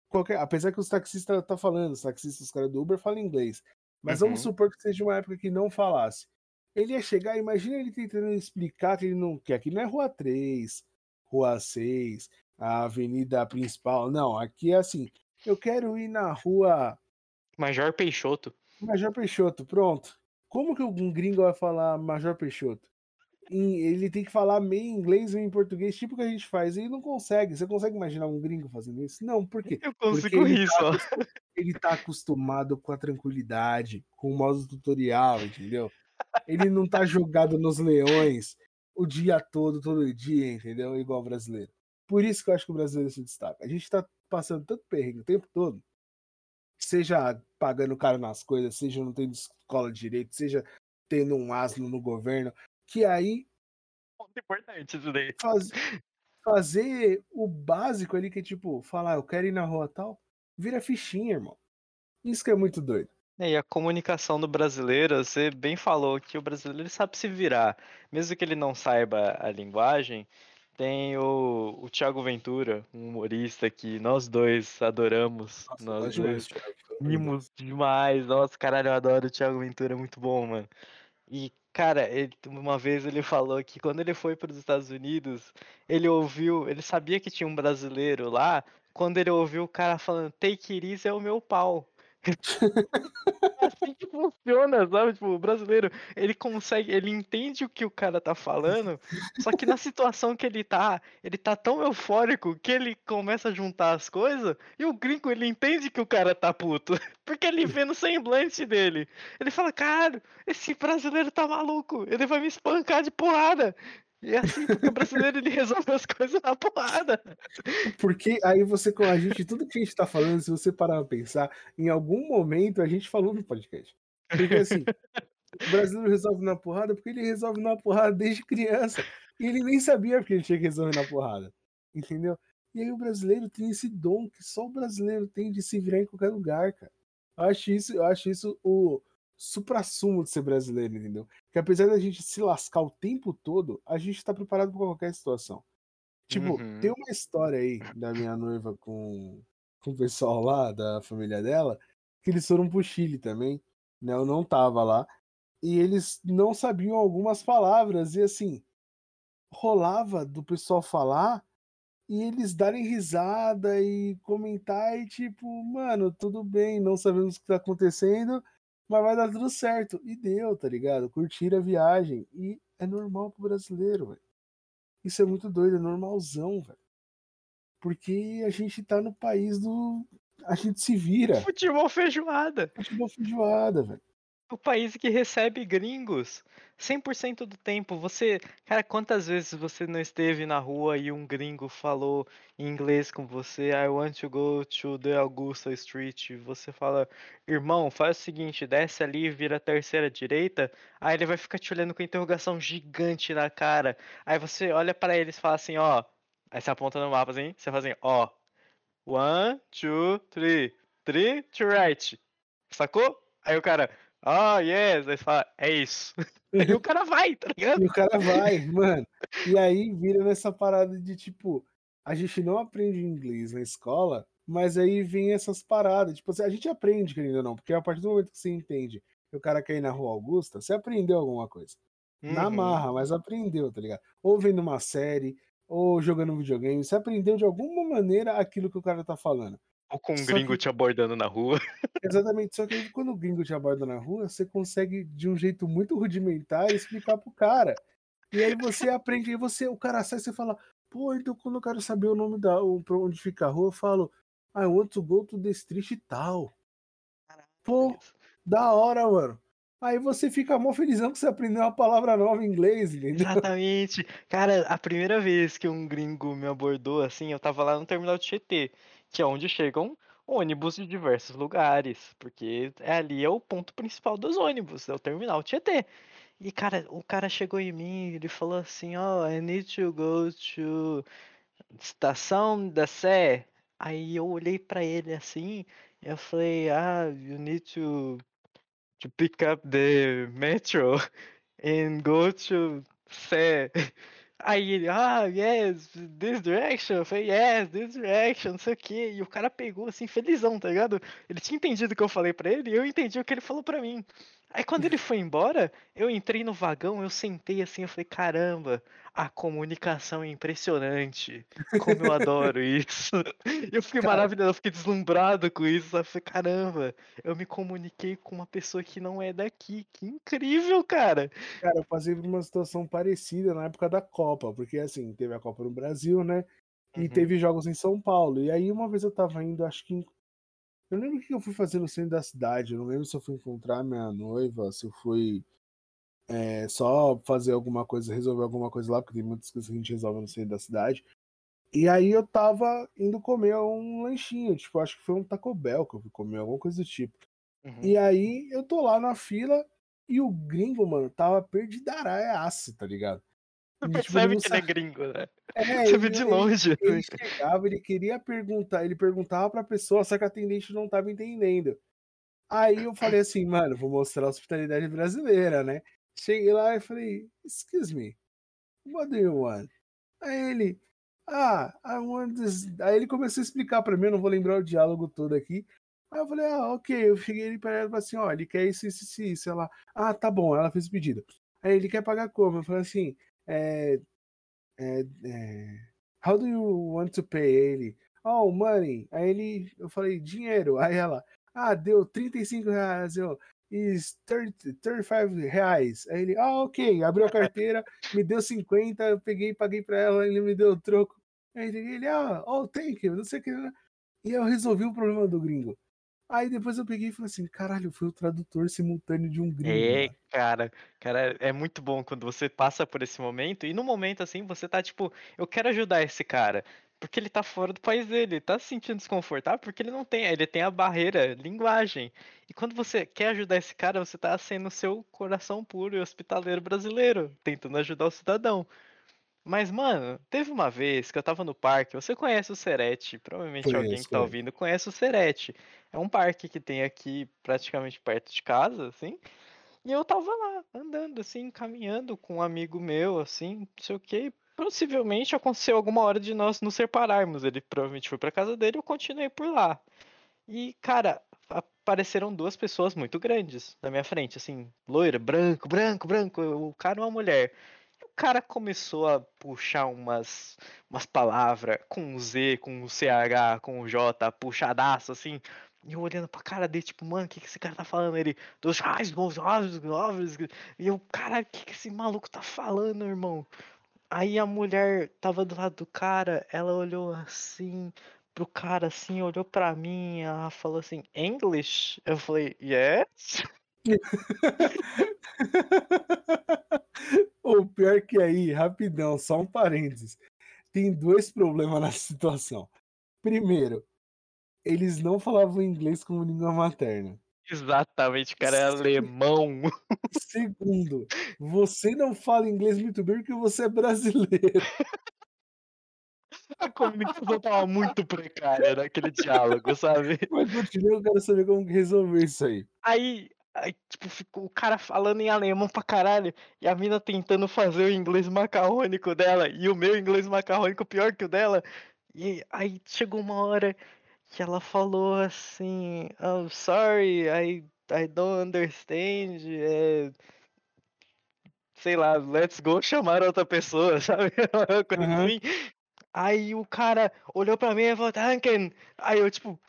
Qualquer, apesar que os taxistas tá falando, os taxistas, os caras do Uber falam inglês. Mas uhum. vamos supor que seja uma época que não falasse. Ele ia chegar, imagina ele tentando explicar que ele não quer. Aqui não é Rua 3, Rua 6, a avenida principal. Não, aqui é assim. Eu quero ir na rua. Major Peixoto. Major Peixoto, pronto. Como que um gringo vai falar Major Peixoto? Ele tem que falar meio inglês ou em português, tipo que a gente faz. Ele não consegue. Você consegue imaginar um gringo fazendo isso? Não, por quê? Eu consigo Porque isso. Tá, ele tá acostumado com a tranquilidade, com o modo tutorial, entendeu? Ele não tá jogado nos leões o dia todo, todo dia, entendeu? Igual o brasileiro. Por isso que eu acho que o brasileiro se destaca. A gente tá passando tanto perrengue o tempo todo, seja pagando caro nas coisas, seja não tendo escola de direito, seja tendo um asno no governo, que aí. Ponto importante isso daí. Faz, fazer o básico ali, que é tipo, falar, eu quero ir na rua tal, vira fichinha, irmão. Isso que é muito doido. É, e a comunicação do brasileiro, você bem falou que o brasileiro sabe se virar. Mesmo que ele não saiba a linguagem, tem o, o Thiago Ventura, um humorista que nós dois adoramos. Nossa, nós dois rimos demais. Nossa, caralho, eu adoro o Thiago Ventura, é muito bom, mano. E, cara, ele, uma vez ele falou que quando ele foi para os Estados Unidos, ele ouviu, ele sabia que tinha um brasileiro lá, quando ele ouviu o cara falando, take it easy é o meu pau. É assim que funciona, sabe? Tipo, o brasileiro, ele consegue, ele entende o que o cara tá falando, só que na situação que ele tá, ele tá tão eufórico que ele começa a juntar as coisas e o gringo, ele entende que o cara tá puto, porque ele vê no semblante dele. Ele fala, cara, esse brasileiro tá maluco, ele vai me espancar de porrada. E é assim, o brasileiro ele resolve as coisas na porrada. Porque aí você, com a gente, tudo que a gente tá falando, se você parar pra pensar, em algum momento a gente falou no podcast. Porque assim, o brasileiro resolve na porrada porque ele resolve na porrada desde criança. E ele nem sabia porque ele tinha que resolver na porrada. Entendeu? E aí o brasileiro tem esse dom que só o brasileiro tem de se virar em qualquer lugar, cara. Eu acho isso, eu acho isso o, supra-sumo de ser brasileiro, entendeu? Que apesar da gente se lascar o tempo todo, a gente tá preparado para qualquer situação. Tipo, uhum. tem uma história aí da minha noiva com, com o pessoal lá da família dela, que eles foram pro Chile também, né? Eu não tava lá. E eles não sabiam algumas palavras, e assim, rolava do pessoal falar e eles darem risada e comentar e tipo, mano, tudo bem, não sabemos o que tá acontecendo, mas vai dar tudo certo. E deu, tá ligado? Curtir a viagem. E é normal pro brasileiro, velho. Isso é muito doido, é normalzão, velho. Porque a gente tá no país do. A gente se vira. Futebol feijoada. Futebol feijoada, velho o país que recebe gringos 100% do tempo. Você, cara, quantas vezes você não esteve na rua e um gringo falou em inglês com você? I want to go to the Augusta Street. Você fala, irmão, faz o seguinte, desce ali, vira a terceira direita. Aí ele vai ficar te olhando com interrogação gigante na cara. Aí você olha para eles e fala assim, ó. Aí você aponta no mapa assim, você fala assim, ó. One, two, three. Three to right. Sacou? Aí o cara, ah, oh, yes, aí você fala, é isso. E o cara vai, tá ligado? E o cara vai, mano. E aí vira nessa parada de tipo, a gente não aprende inglês na escola, mas aí vem essas paradas. Tipo, assim, a gente aprende, querendo ou não, porque a partir do momento que você entende que o cara quer ir na Rua Augusta, você aprendeu alguma coisa. Uhum. Na marra, mas aprendeu, tá ligado? Ou vendo uma série, ou jogando um videogame, você aprendeu de alguma maneira aquilo que o cara tá falando. Ou com um só gringo que... te abordando na rua. Exatamente, só que quando o gringo te aborda na rua, você consegue, de um jeito muito rudimentar, explicar pro cara. E aí você aprende, e você, o cara sai e você fala, pô, então quando eu quero saber o nome da. pra onde fica a rua, eu falo, I want to go to the street e tal. Pô, da hora, mano. Aí você fica mó felizão que você aprendeu uma palavra nova em inglês, entendeu? Exatamente. Cara, a primeira vez que um gringo me abordou assim, eu tava lá no terminal de Tietê que é onde chegam ônibus de diversos lugares, porque é ali é o ponto principal dos ônibus, é o terminal Tietê. E cara, o cara chegou em mim, ele falou assim, ó, oh, I need to go to estação da Sé. Aí eu olhei para ele assim, eu falei, ah, you need to to pick up the metro and go to Sé. Aí ele, ah, yes, this direction. Eu falei, yes, this direction, não sei o quê. E o cara pegou assim, felizão, tá ligado? Ele tinha entendido o que eu falei pra ele e eu entendi o que ele falou pra mim. Aí quando ele foi embora, eu entrei no vagão, eu sentei assim, eu falei, caramba, a comunicação é impressionante. Como eu adoro isso. Eu fiquei cara... maravilhado, eu fiquei deslumbrado com isso. Eu falei, caramba, eu me comuniquei com uma pessoa que não é daqui. Que incrível, cara. Cara, eu passei por uma situação parecida na época da Copa, porque assim, teve a Copa no Brasil, né? E uhum. teve jogos em São Paulo. E aí uma vez eu tava indo, acho que eu lembro o que eu fui fazer no centro da cidade. Eu não lembro se eu fui encontrar minha noiva, se eu fui é, só fazer alguma coisa, resolver alguma coisa lá, porque tem muitas coisas que a gente resolve no centro da cidade. E aí eu tava indo comer um lanchinho, tipo, acho que foi um Taco Bell que eu fui comer, alguma coisa do tipo. Uhum. E aí eu tô lá na fila e o gringo, mano, tava perdidaraço, tá ligado? Você tipo, percebe que ele é gringo, né? É, Você vê de longe. Ele, ele chegava, ele queria perguntar, ele perguntava pra pessoa, só que a atendente não tava entendendo. Aí eu falei assim, mano, vou mostrar a hospitalidade brasileira, né? Cheguei lá e falei, excuse me, what do you want? Aí ele, ah, I want this. Aí ele começou a explicar pra mim, eu não vou lembrar o diálogo todo aqui. Aí eu falei, ah, ok. Eu cheguei para ela e falei assim, ó, ele quer isso, isso, isso, isso. Ela, ah, tá bom. Ela fez o pedido. Aí ele quer pagar como? Eu falei assim, é, é, é, how do you want to pay? Ele, oh, money. Aí ele, eu falei, dinheiro. Aí ela, ah, deu 35 reais. Eu, is 30, 35 reais. Aí ele, ah, ok. Abriu a carteira, me deu 50, eu peguei, paguei pra ela, ele me deu o troco. Aí ele, ah, oh, thank you, não sei o que. E eu resolvi o problema do gringo. Aí depois eu peguei e falei assim, caralho, foi o tradutor simultâneo de um gringo. É, cara, cara, é muito bom quando você passa por esse momento e no momento assim você tá tipo, eu quero ajudar esse cara, porque ele tá fora do país dele, tá se sentindo desconfortável porque ele não tem, ele tem a barreira linguagem. E quando você quer ajudar esse cara, você tá sendo o seu coração puro e hospitaleiro brasileiro, tentando ajudar o cidadão. Mas, mano, teve uma vez que eu tava no parque, você conhece o Serete, provavelmente conheço, alguém que tá ouvindo conhece o Serete. É um parque que tem aqui praticamente perto de casa, assim. E eu tava lá, andando, assim, caminhando com um amigo meu, assim, não sei o que. Possivelmente aconteceu alguma hora de nós nos separarmos. Ele provavelmente foi pra casa dele e eu continuei por lá. E, cara, apareceram duas pessoas muito grandes na minha frente, assim, loira, branco, branco, branco, o cara e uma mulher. Cara começou a puxar umas, umas palavras com Z, com CH, com J, puxadaço, assim. E eu olhando pra cara dele, tipo, mano, o que, que esse cara tá falando? Ele, dos raios, e eu, cara, o que, que esse maluco tá falando, irmão? Aí a mulher tava do lado do cara, ela olhou assim, pro cara assim, olhou pra mim, ela falou assim, English? Eu falei, yes? o pior que aí, rapidão, só um parênteses. Tem dois problemas nessa situação. Primeiro, eles não falavam inglês como língua materna. Exatamente, o cara é alemão. Segundo, você não fala inglês muito bem porque você é brasileiro. A comunicação tava muito precária naquele diálogo, sabe? Mas continua, eu quero saber como resolver isso aí. Aí, aí, tipo, ficou o cara falando em alemão pra caralho e a mina tentando fazer o inglês macarrônico dela e o meu inglês macarrônico pior que o dela. E aí chegou uma hora que ela falou assim: oh, sorry, I, I don't understand. É... Sei lá, let's go chamar outra pessoa, sabe? Coisa uhum. assim. Aí o cara olhou pra mim e falou, Tanken. Aí eu, tipo,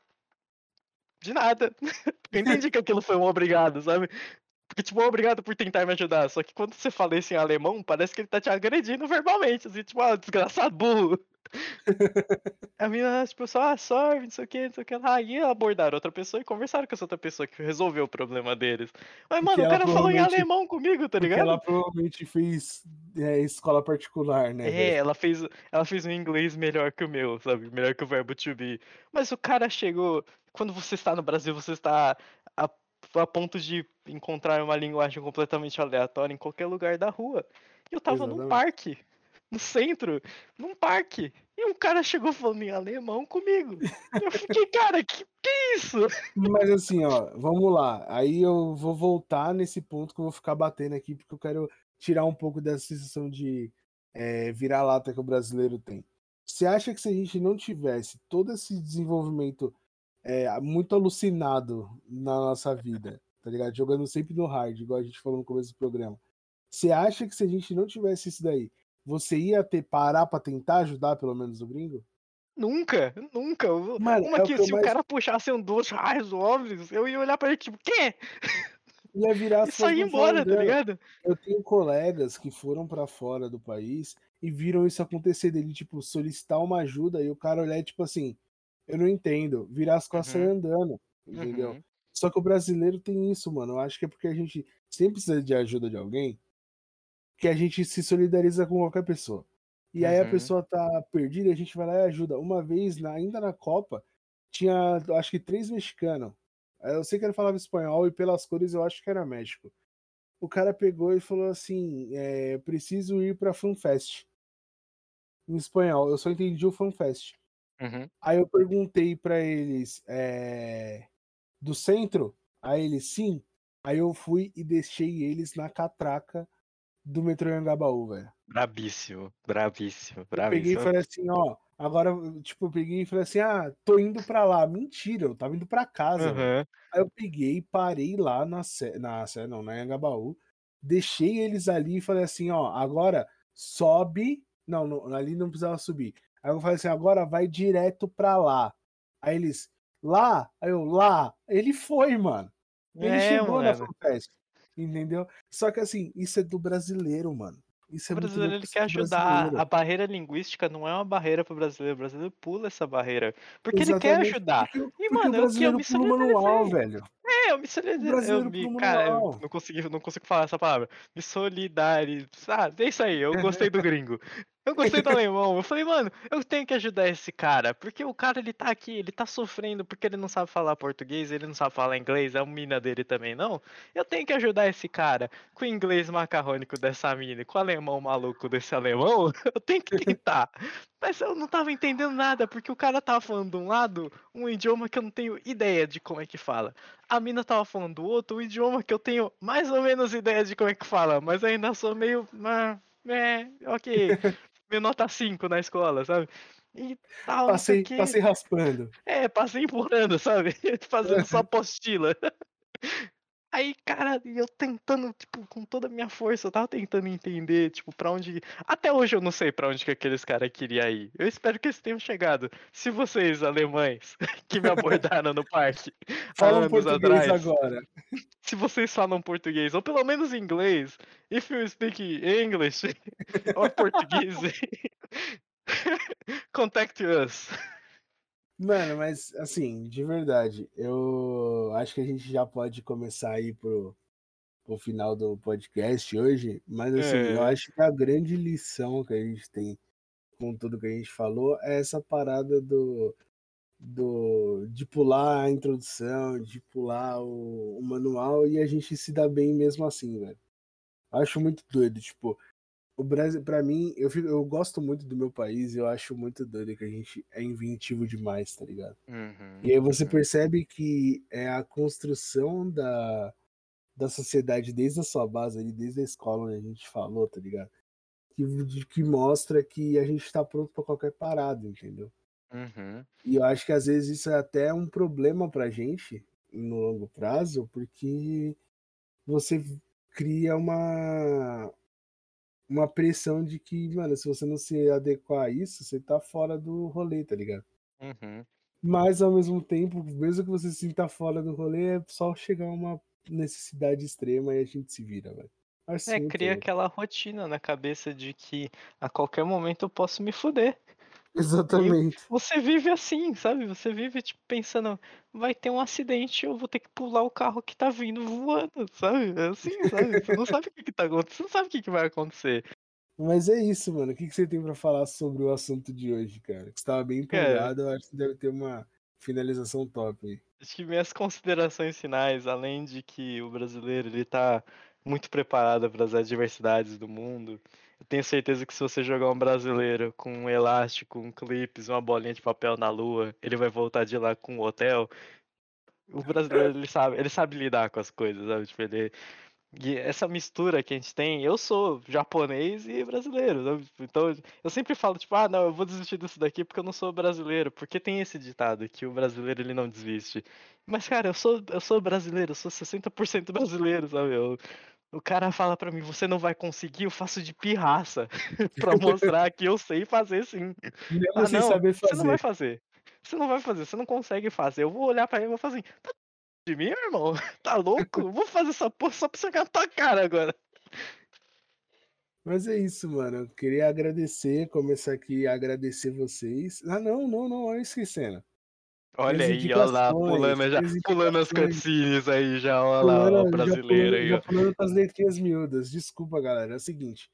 de nada. eu entendi que aquilo foi um obrigado, sabe? Porque, tipo, obrigado por tentar me ajudar. Só que quando você fala isso em alemão, parece que ele tá te agredindo verbalmente. Assim, tipo, ah, desgraçado burro. a menina, tipo, só, ah, sorry, não sei o que, não sei o que lá. E abordaram outra pessoa e conversaram com essa outra pessoa que resolveu o problema deles. Mas, mano, o cara falou em alemão comigo, tá ligado? Ela provavelmente fez é, escola particular, né? É, ela fez, ela fez um inglês melhor que o meu, sabe? Melhor que o verbo to be. Mas o cara chegou. Quando você está no Brasil, você está a, a ponto de encontrar uma linguagem completamente aleatória em qualquer lugar da rua. E eu tava Exatamente. num parque no centro, num parque. E um cara chegou falando em alemão comigo. Eu fiquei, cara, que que é isso? Mas assim, ó, vamos lá. Aí eu vou voltar nesse ponto que eu vou ficar batendo aqui, porque eu quero tirar um pouco dessa sensação de é, virar-lata que o brasileiro tem. Você acha que se a gente não tivesse todo esse desenvolvimento é, muito alucinado na nossa vida, tá ligado? Jogando sempre no hard, igual a gente falou no começo do programa. Você acha que se a gente não tivesse isso daí, você ia ter parar para tentar ajudar pelo menos o gringo? Nunca, nunca. Mano, Uma é que, se mais... o cara puxasse um dois raios óbvios, eu ia olhar pra ele tipo, quê? Ia virar e sair embora, tá ligado? Eu tenho colegas que foram para fora do país e viram isso acontecer dele, tipo, solicitar uma ajuda e o cara olhar tipo assim, eu não entendo, virar as costas uhum. andando, entendeu? Uhum. Só que o brasileiro tem isso, mano. Eu acho que é porque a gente sempre precisa de ajuda de alguém que a gente se solidariza com qualquer pessoa. E aí uhum. a pessoa tá perdida e a gente vai lá e ajuda. Uma vez, na, ainda na Copa, tinha acho que três mexicanos. Eu sei que ele falava espanhol e pelas cores eu acho que era México. O cara pegou e falou assim: é, preciso ir pra FanFest. Em espanhol, eu só entendi o FanFest. Uhum. Aí eu perguntei para eles: é, do centro? Aí eles sim. Aí eu fui e deixei eles na catraca do metrô Angabaú, velho. Brabíssimo, brabíssimo, brabíssimo. Eu peguei e falei assim, ó, agora, tipo, eu peguei e falei assim, ah, tô indo pra lá. Mentira, eu tava indo pra casa, uhum. Aí eu peguei, parei lá na Sé, na Sé, não, na Angabaú, deixei eles ali e falei assim, ó, agora sobe, não, não, ali não precisava subir. Aí eu falei assim, agora vai direto pra lá. Aí eles, lá? Aí eu, lá? Ele foi, mano. Ele é, chegou na festa. Entendeu? Só que assim, isso é do brasileiro, mano. Isso é o brasileiro ele quer ajudar. Brasileiro. A barreira linguística não é uma barreira para o brasileiro. O brasileiro pula essa barreira. Porque Exatamente. ele quer ajudar. Porque, e, mano, o brasileiro eu, eu pula manual, velho. É, eu me solidarizei. Eu me, cara, eu não consigo, não consigo falar essa palavra. Me solidarizei. Ah, é isso aí, eu gostei do gringo. Eu gostei do alemão. Eu falei, mano, eu tenho que ajudar esse cara. Porque o cara, ele tá aqui, ele tá sofrendo porque ele não sabe falar português, ele não sabe falar inglês, é a mina dele também, não. Eu tenho que ajudar esse cara com o inglês macarrônico dessa mina, com o alemão maluco desse alemão. Eu tenho que tentar. Mas eu não tava entendendo nada, porque o cara tava falando de um lado um idioma que eu não tenho ideia de como é que fala. A mina tava falando do outro idioma que eu tenho mais ou menos ideia de como é que fala, mas ainda sou meio. Ah, é, ok. meio nota 5 na escola, sabe? E tal, Passei, o quê. passei raspando. É, passei empurrando, sabe? Fazendo só apostila. Aí, cara, eu tentando, tipo, com toda a minha força, eu tava tentando entender, tipo, pra onde. Até hoje eu não sei pra onde que aqueles caras queriam ir. Eu espero que eles tenham chegado. Se vocês, alemães, que me abordaram no parque, há Fala anos português atrás, agora. se vocês falam português, ou pelo menos inglês, if you speak English or português, contact us. Mano, mas assim, de verdade, eu acho que a gente já pode começar aí pro, pro final do podcast hoje, mas assim, eu É. acho que a grande lição que a gente tem com tudo que a gente falou é essa parada do, do de pular a introdução, de pular o, o manual e a gente se dá bem mesmo assim, velho. Acho muito doido, tipo, o Brasil, para mim, eu, fico, eu gosto muito do meu país e eu acho muito doido que a gente é inventivo demais, tá ligado? Uhum, E aí você uhum. percebe que é a construção da, da sociedade desde a sua base ali, desde a escola onde a gente falou, tá ligado? Que, que mostra que a gente tá pronto para qualquer parada, entendeu? Uhum. E eu acho que às vezes isso é até um problema pra gente no longo prazo, porque você cria uma uma pressão de que, mano, se você não se adequar a isso, você tá fora do rolê, tá ligado? Uhum. Mas ao mesmo tempo, mesmo que você se sinta fora do rolê, é só chegar a uma necessidade extrema e a gente se vira, velho. Acho É, cria aquela rotina na cabeça de que a qualquer momento eu posso me fuder. E Exatamente. você vive assim, sabe? Você vive tipo pensando, vai ter um acidente, eu vou ter que pular o carro que tá vindo voando, sabe? É assim, sabe? Você não sabe o que, que tá acontecendo, você não sabe o que, que vai acontecer. Mas é isso, mano. O que, que você tem pra falar sobre o assunto de hoje, cara? Que você tava bem empolgado, eu acho que deve ter uma finalização top aí. acho que minhas considerações finais, além de que o brasileiro ele tá muito preparado para as adversidades do mundo, eu tenho certeza que se você jogar um brasileiro com um elástico, um clipes, uma bolinha de papel na lua, ele vai voltar de lá com um hotel. O brasileiro, ele sabe, ele sabe lidar com as coisas, sabe? Tipo, ele... E essa mistura que a gente tem, eu sou japonês e brasileiro, sabe? Então eu sempre falo, tipo, ah, não, eu vou desistir disso daqui porque eu não sou brasileiro. Porque tem esse ditado que o brasileiro ele não desiste. Mas, cara, eu sou, eu sou brasileiro, eu sou 60% brasileiro, sabe? Eu, o cara fala pra mim, você não vai conseguir, eu faço de pirraça pra mostrar que eu sei fazer sim. Mesmo Ah, sem não, saber você não vai fazer. fazer. Você não vai fazer, você não consegue fazer. Eu vou olhar pra ele e vou fazer assim, tá de mim, irmão? Tá louco? Eu vou fazer essa porra só pra você na tua cara agora. Mas é isso, mano. Eu queria agradecer, começar aqui a agradecer vocês. Ah, não, não, não, olha esquecendo. Olha aí, ó lá, pulando, já, as pulando as cutscenes aí já, ó lá, ó, o Pulando, já brasileiro pulando, aí, já pulando com as letrinhas miúdas. Desculpa, galera. É o seguinte.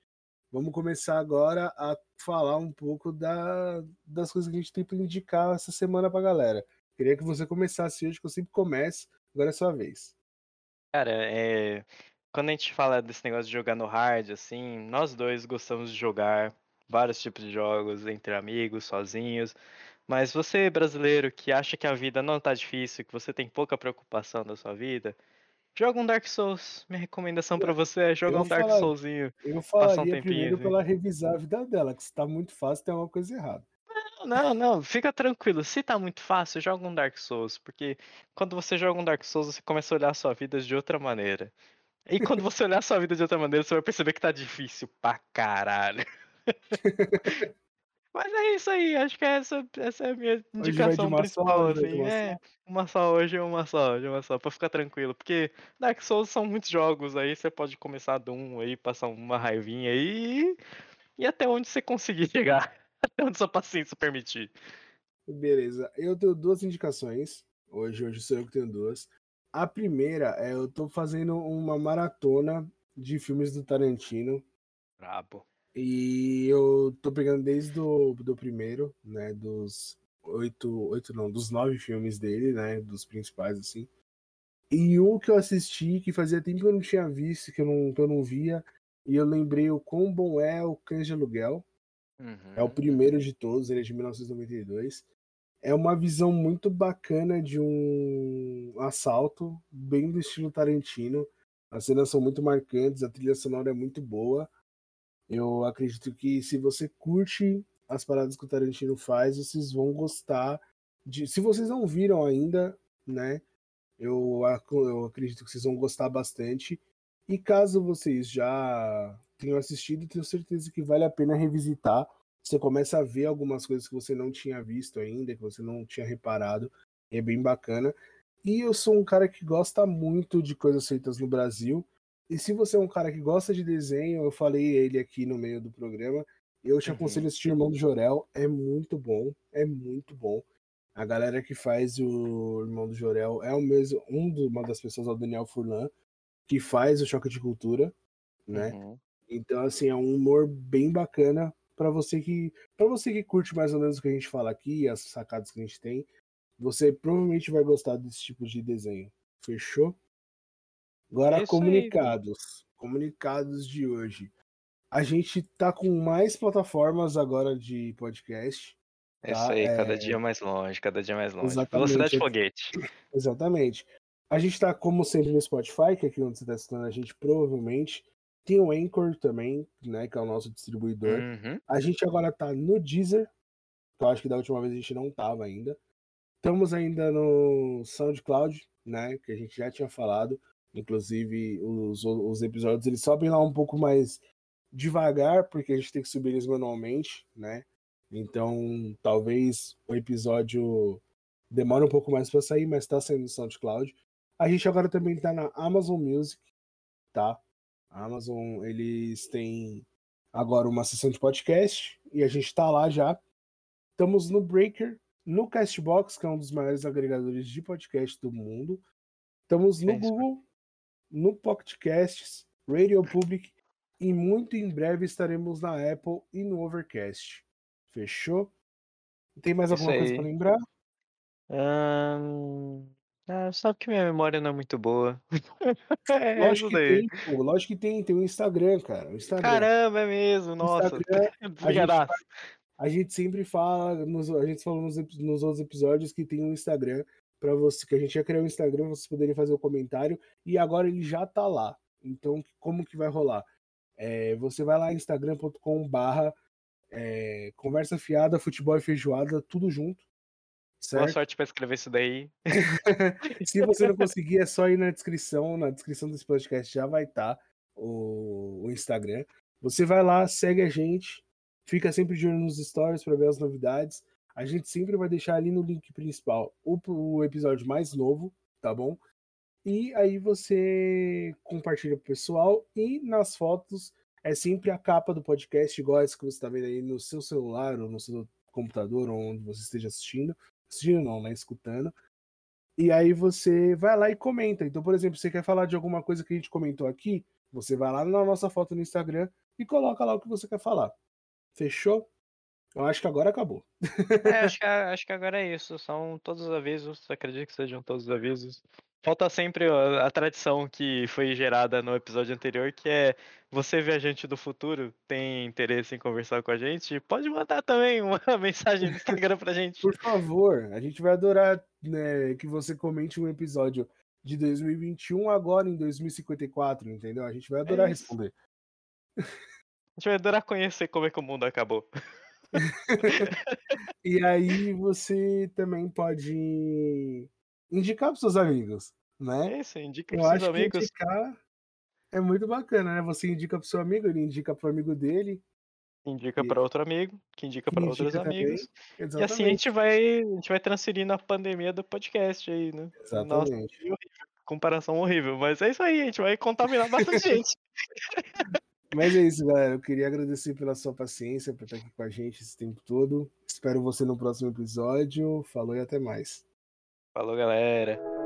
Vamos começar agora a falar um pouco da, das coisas que a gente tem para indicar essa semana pra galera. Queria que você começasse hoje, que eu sempre começo. Agora é sua vez. Cara, é. Quando a gente fala desse negócio de jogar no hard, assim, nós dois gostamos de jogar vários tipos de jogos entre amigos, sozinhos. Mas você, brasileiro, que acha que a vida não tá difícil, que você tem pouca preocupação da sua vida, joga um Dark Souls. Minha recomendação pra você é jogar um Dark falar, Soulzinho, eu passar um falaria tempinho primeiro assim. pra ela revisar a vida dela, que se tá muito fácil, tem alguma coisa errada. Não, não, fica tranquilo. Se tá muito fácil, joga um Dark Souls, porque quando você joga um Dark Souls, você começa a olhar a sua vida de outra maneira. E quando você olhar a sua vida de outra maneira, você vai perceber que tá difícil pra caralho. Mas é isso aí, acho que essa, essa é a minha indicação principal, assim. uma É, uma só hoje, uma só, hoje uma só, pra ficar tranquilo. Porque Dark Souls são muitos jogos aí, você pode começar de um aí, passar uma raivinha aí e até onde você conseguir chegar. Até onde sua paciência permitir. Beleza. Eu tenho duas indicações. Hoje, hoje sou eu que tenho duas. A primeira é eu tô fazendo uma maratona de filmes do Tarantino. Brabo. E eu tô pegando desde do, do primeiro, né? Dos oito, oito não, dos nove filmes dele, né? Dos principais, assim. E um que eu assisti, que fazia tempo que eu não tinha visto, que eu não, que eu não via, e eu lembrei o quão bom é o Cães de Aluguel. Uhum. É o primeiro de todos, ele é de 1992. É uma visão muito bacana de um assalto, bem do estilo Tarantino. As cenas são muito marcantes, a trilha sonora é muito boa. Eu acredito que se você curte as paradas que o Tarantino faz, vocês vão gostar de. Se vocês não viram ainda, né? Eu, eu acredito que vocês vão gostar bastante. E caso vocês já tenham assistido, tenho certeza que vale a pena revisitar. Você começa a ver algumas coisas que você não tinha visto ainda, que você não tinha reparado. É bem bacana. E eu sou um cara que gosta muito de coisas feitas no Brasil. E se você é um cara que gosta de desenho, eu falei ele aqui no meio do programa, eu te aconselho uhum. a assistir Irmão do Jorel. É muito bom, é muito bom. A galera que faz o Irmão do Jorel é o mesmo, um do, uma das pessoas, é o Daniel Furlan, que faz o Choque de Cultura, né? Uhum. Então, assim, é um humor bem bacana para você que para você que curte mais ou menos o que a gente fala aqui, as sacadas que a gente tem, você provavelmente vai gostar desse tipo de desenho. Fechou? Agora é comunicados, aí. comunicados de hoje. A gente tá com mais plataformas agora de podcast. Tá? Isso aí, é... cada dia mais longe, cada dia mais longe. Exatamente. Velocidade foguete. Exatamente. A gente tá, como sempre, no Spotify, que é aqui onde você tá assistindo a gente, provavelmente. Tem o Anchor também, né? Que é o nosso distribuidor. Uhum. A gente agora tá no Deezer, que eu acho que da última vez a gente não tava ainda. Estamos ainda no SoundCloud, né? Que a gente já tinha falado. Inclusive, os, os episódios eles sobem lá um pouco mais devagar, porque a gente tem que subir eles manualmente, né? Então, talvez o episódio demore um pouco mais para sair, mas tá saindo no SoundCloud. A gente agora também tá na Amazon Music, tá? A Amazon, eles têm agora uma sessão de podcast e a gente tá lá já. Estamos no Breaker, no Castbox, que é um dos maiores agregadores de podcast do mundo. Estamos no é Google, no Pocket Casts, Radio Public e muito em breve estaremos na Apple e no Overcast. Fechou? Tem mais alguma coisa para lembrar? Um... Ah, só que minha memória não é muito boa. é, lógico que tem, pô, lógico que tem, tem o Instagram, cara. O Instagram. Caramba, é mesmo, nossa. Instagram, a, gente, a, gente, sempre fala, nos, a gente falou nos, nos outros episódios que tem um Instagram para você, que a gente ia criar um Instagram, vocês poderiam fazer o um comentário, e agora ele já tá lá. Então, como que vai rolar? É, você vai lá instagram.com barra é, conversa fiada, futebol e feijoada, tudo junto. Certo? Boa sorte para escrever isso daí. Se você não conseguir, é só ir na descrição. Na descrição desse podcast já vai estar tá o, o, Instagram. Você vai lá, segue a gente, fica sempre de olho nos stories para ver as novidades. A gente sempre vai deixar ali no link principal o, o episódio mais novo, tá bom? E aí você compartilha pro pessoal e nas fotos é sempre a capa do podcast, igual essa que você está vendo aí no seu celular ou no seu computador, ou onde você esteja assistindo assistindo não, né? Escutando. E aí você vai lá e comenta. Então, por exemplo, você quer falar de alguma coisa que a gente comentou aqui, você vai lá na nossa foto no Instagram e coloca lá o que você quer falar. Fechou? Eu acho que agora acabou. É, acho, que, acho que agora é isso. São todos os avisos. Acredito que sejam todos os avisos. Falta sempre a, a, tradição que foi gerada no episódio anterior, que é você, viajante do futuro, tem interesse em conversar com a gente, pode mandar também uma mensagem no Instagram pra gente. Por favor, a gente vai adorar né, que você comente um episódio de 2021 agora em 2054, entendeu? A gente vai adorar é responder. A gente vai adorar conhecer como é que o mundo acabou. e aí você também pode indicar para seus amigos, né? É isso, indica para seus amigos. indicar é muito bacana, né? Você indica para seu amigo, ele indica para o amigo dele. Indica e... para outro amigo, que indica para outros amigos. E assim a gente vai, a gente vai transferindo a pandemia do podcast aí, né? Exatamente. Nossa, comparação horrível, mas é isso aí, a gente vai contaminar bastante gente. Mas é isso, galera. Eu queria agradecer pela sua paciência, por estar aqui com a gente esse tempo todo. Espero você no próximo episódio. Falou e até mais. Falou, galera.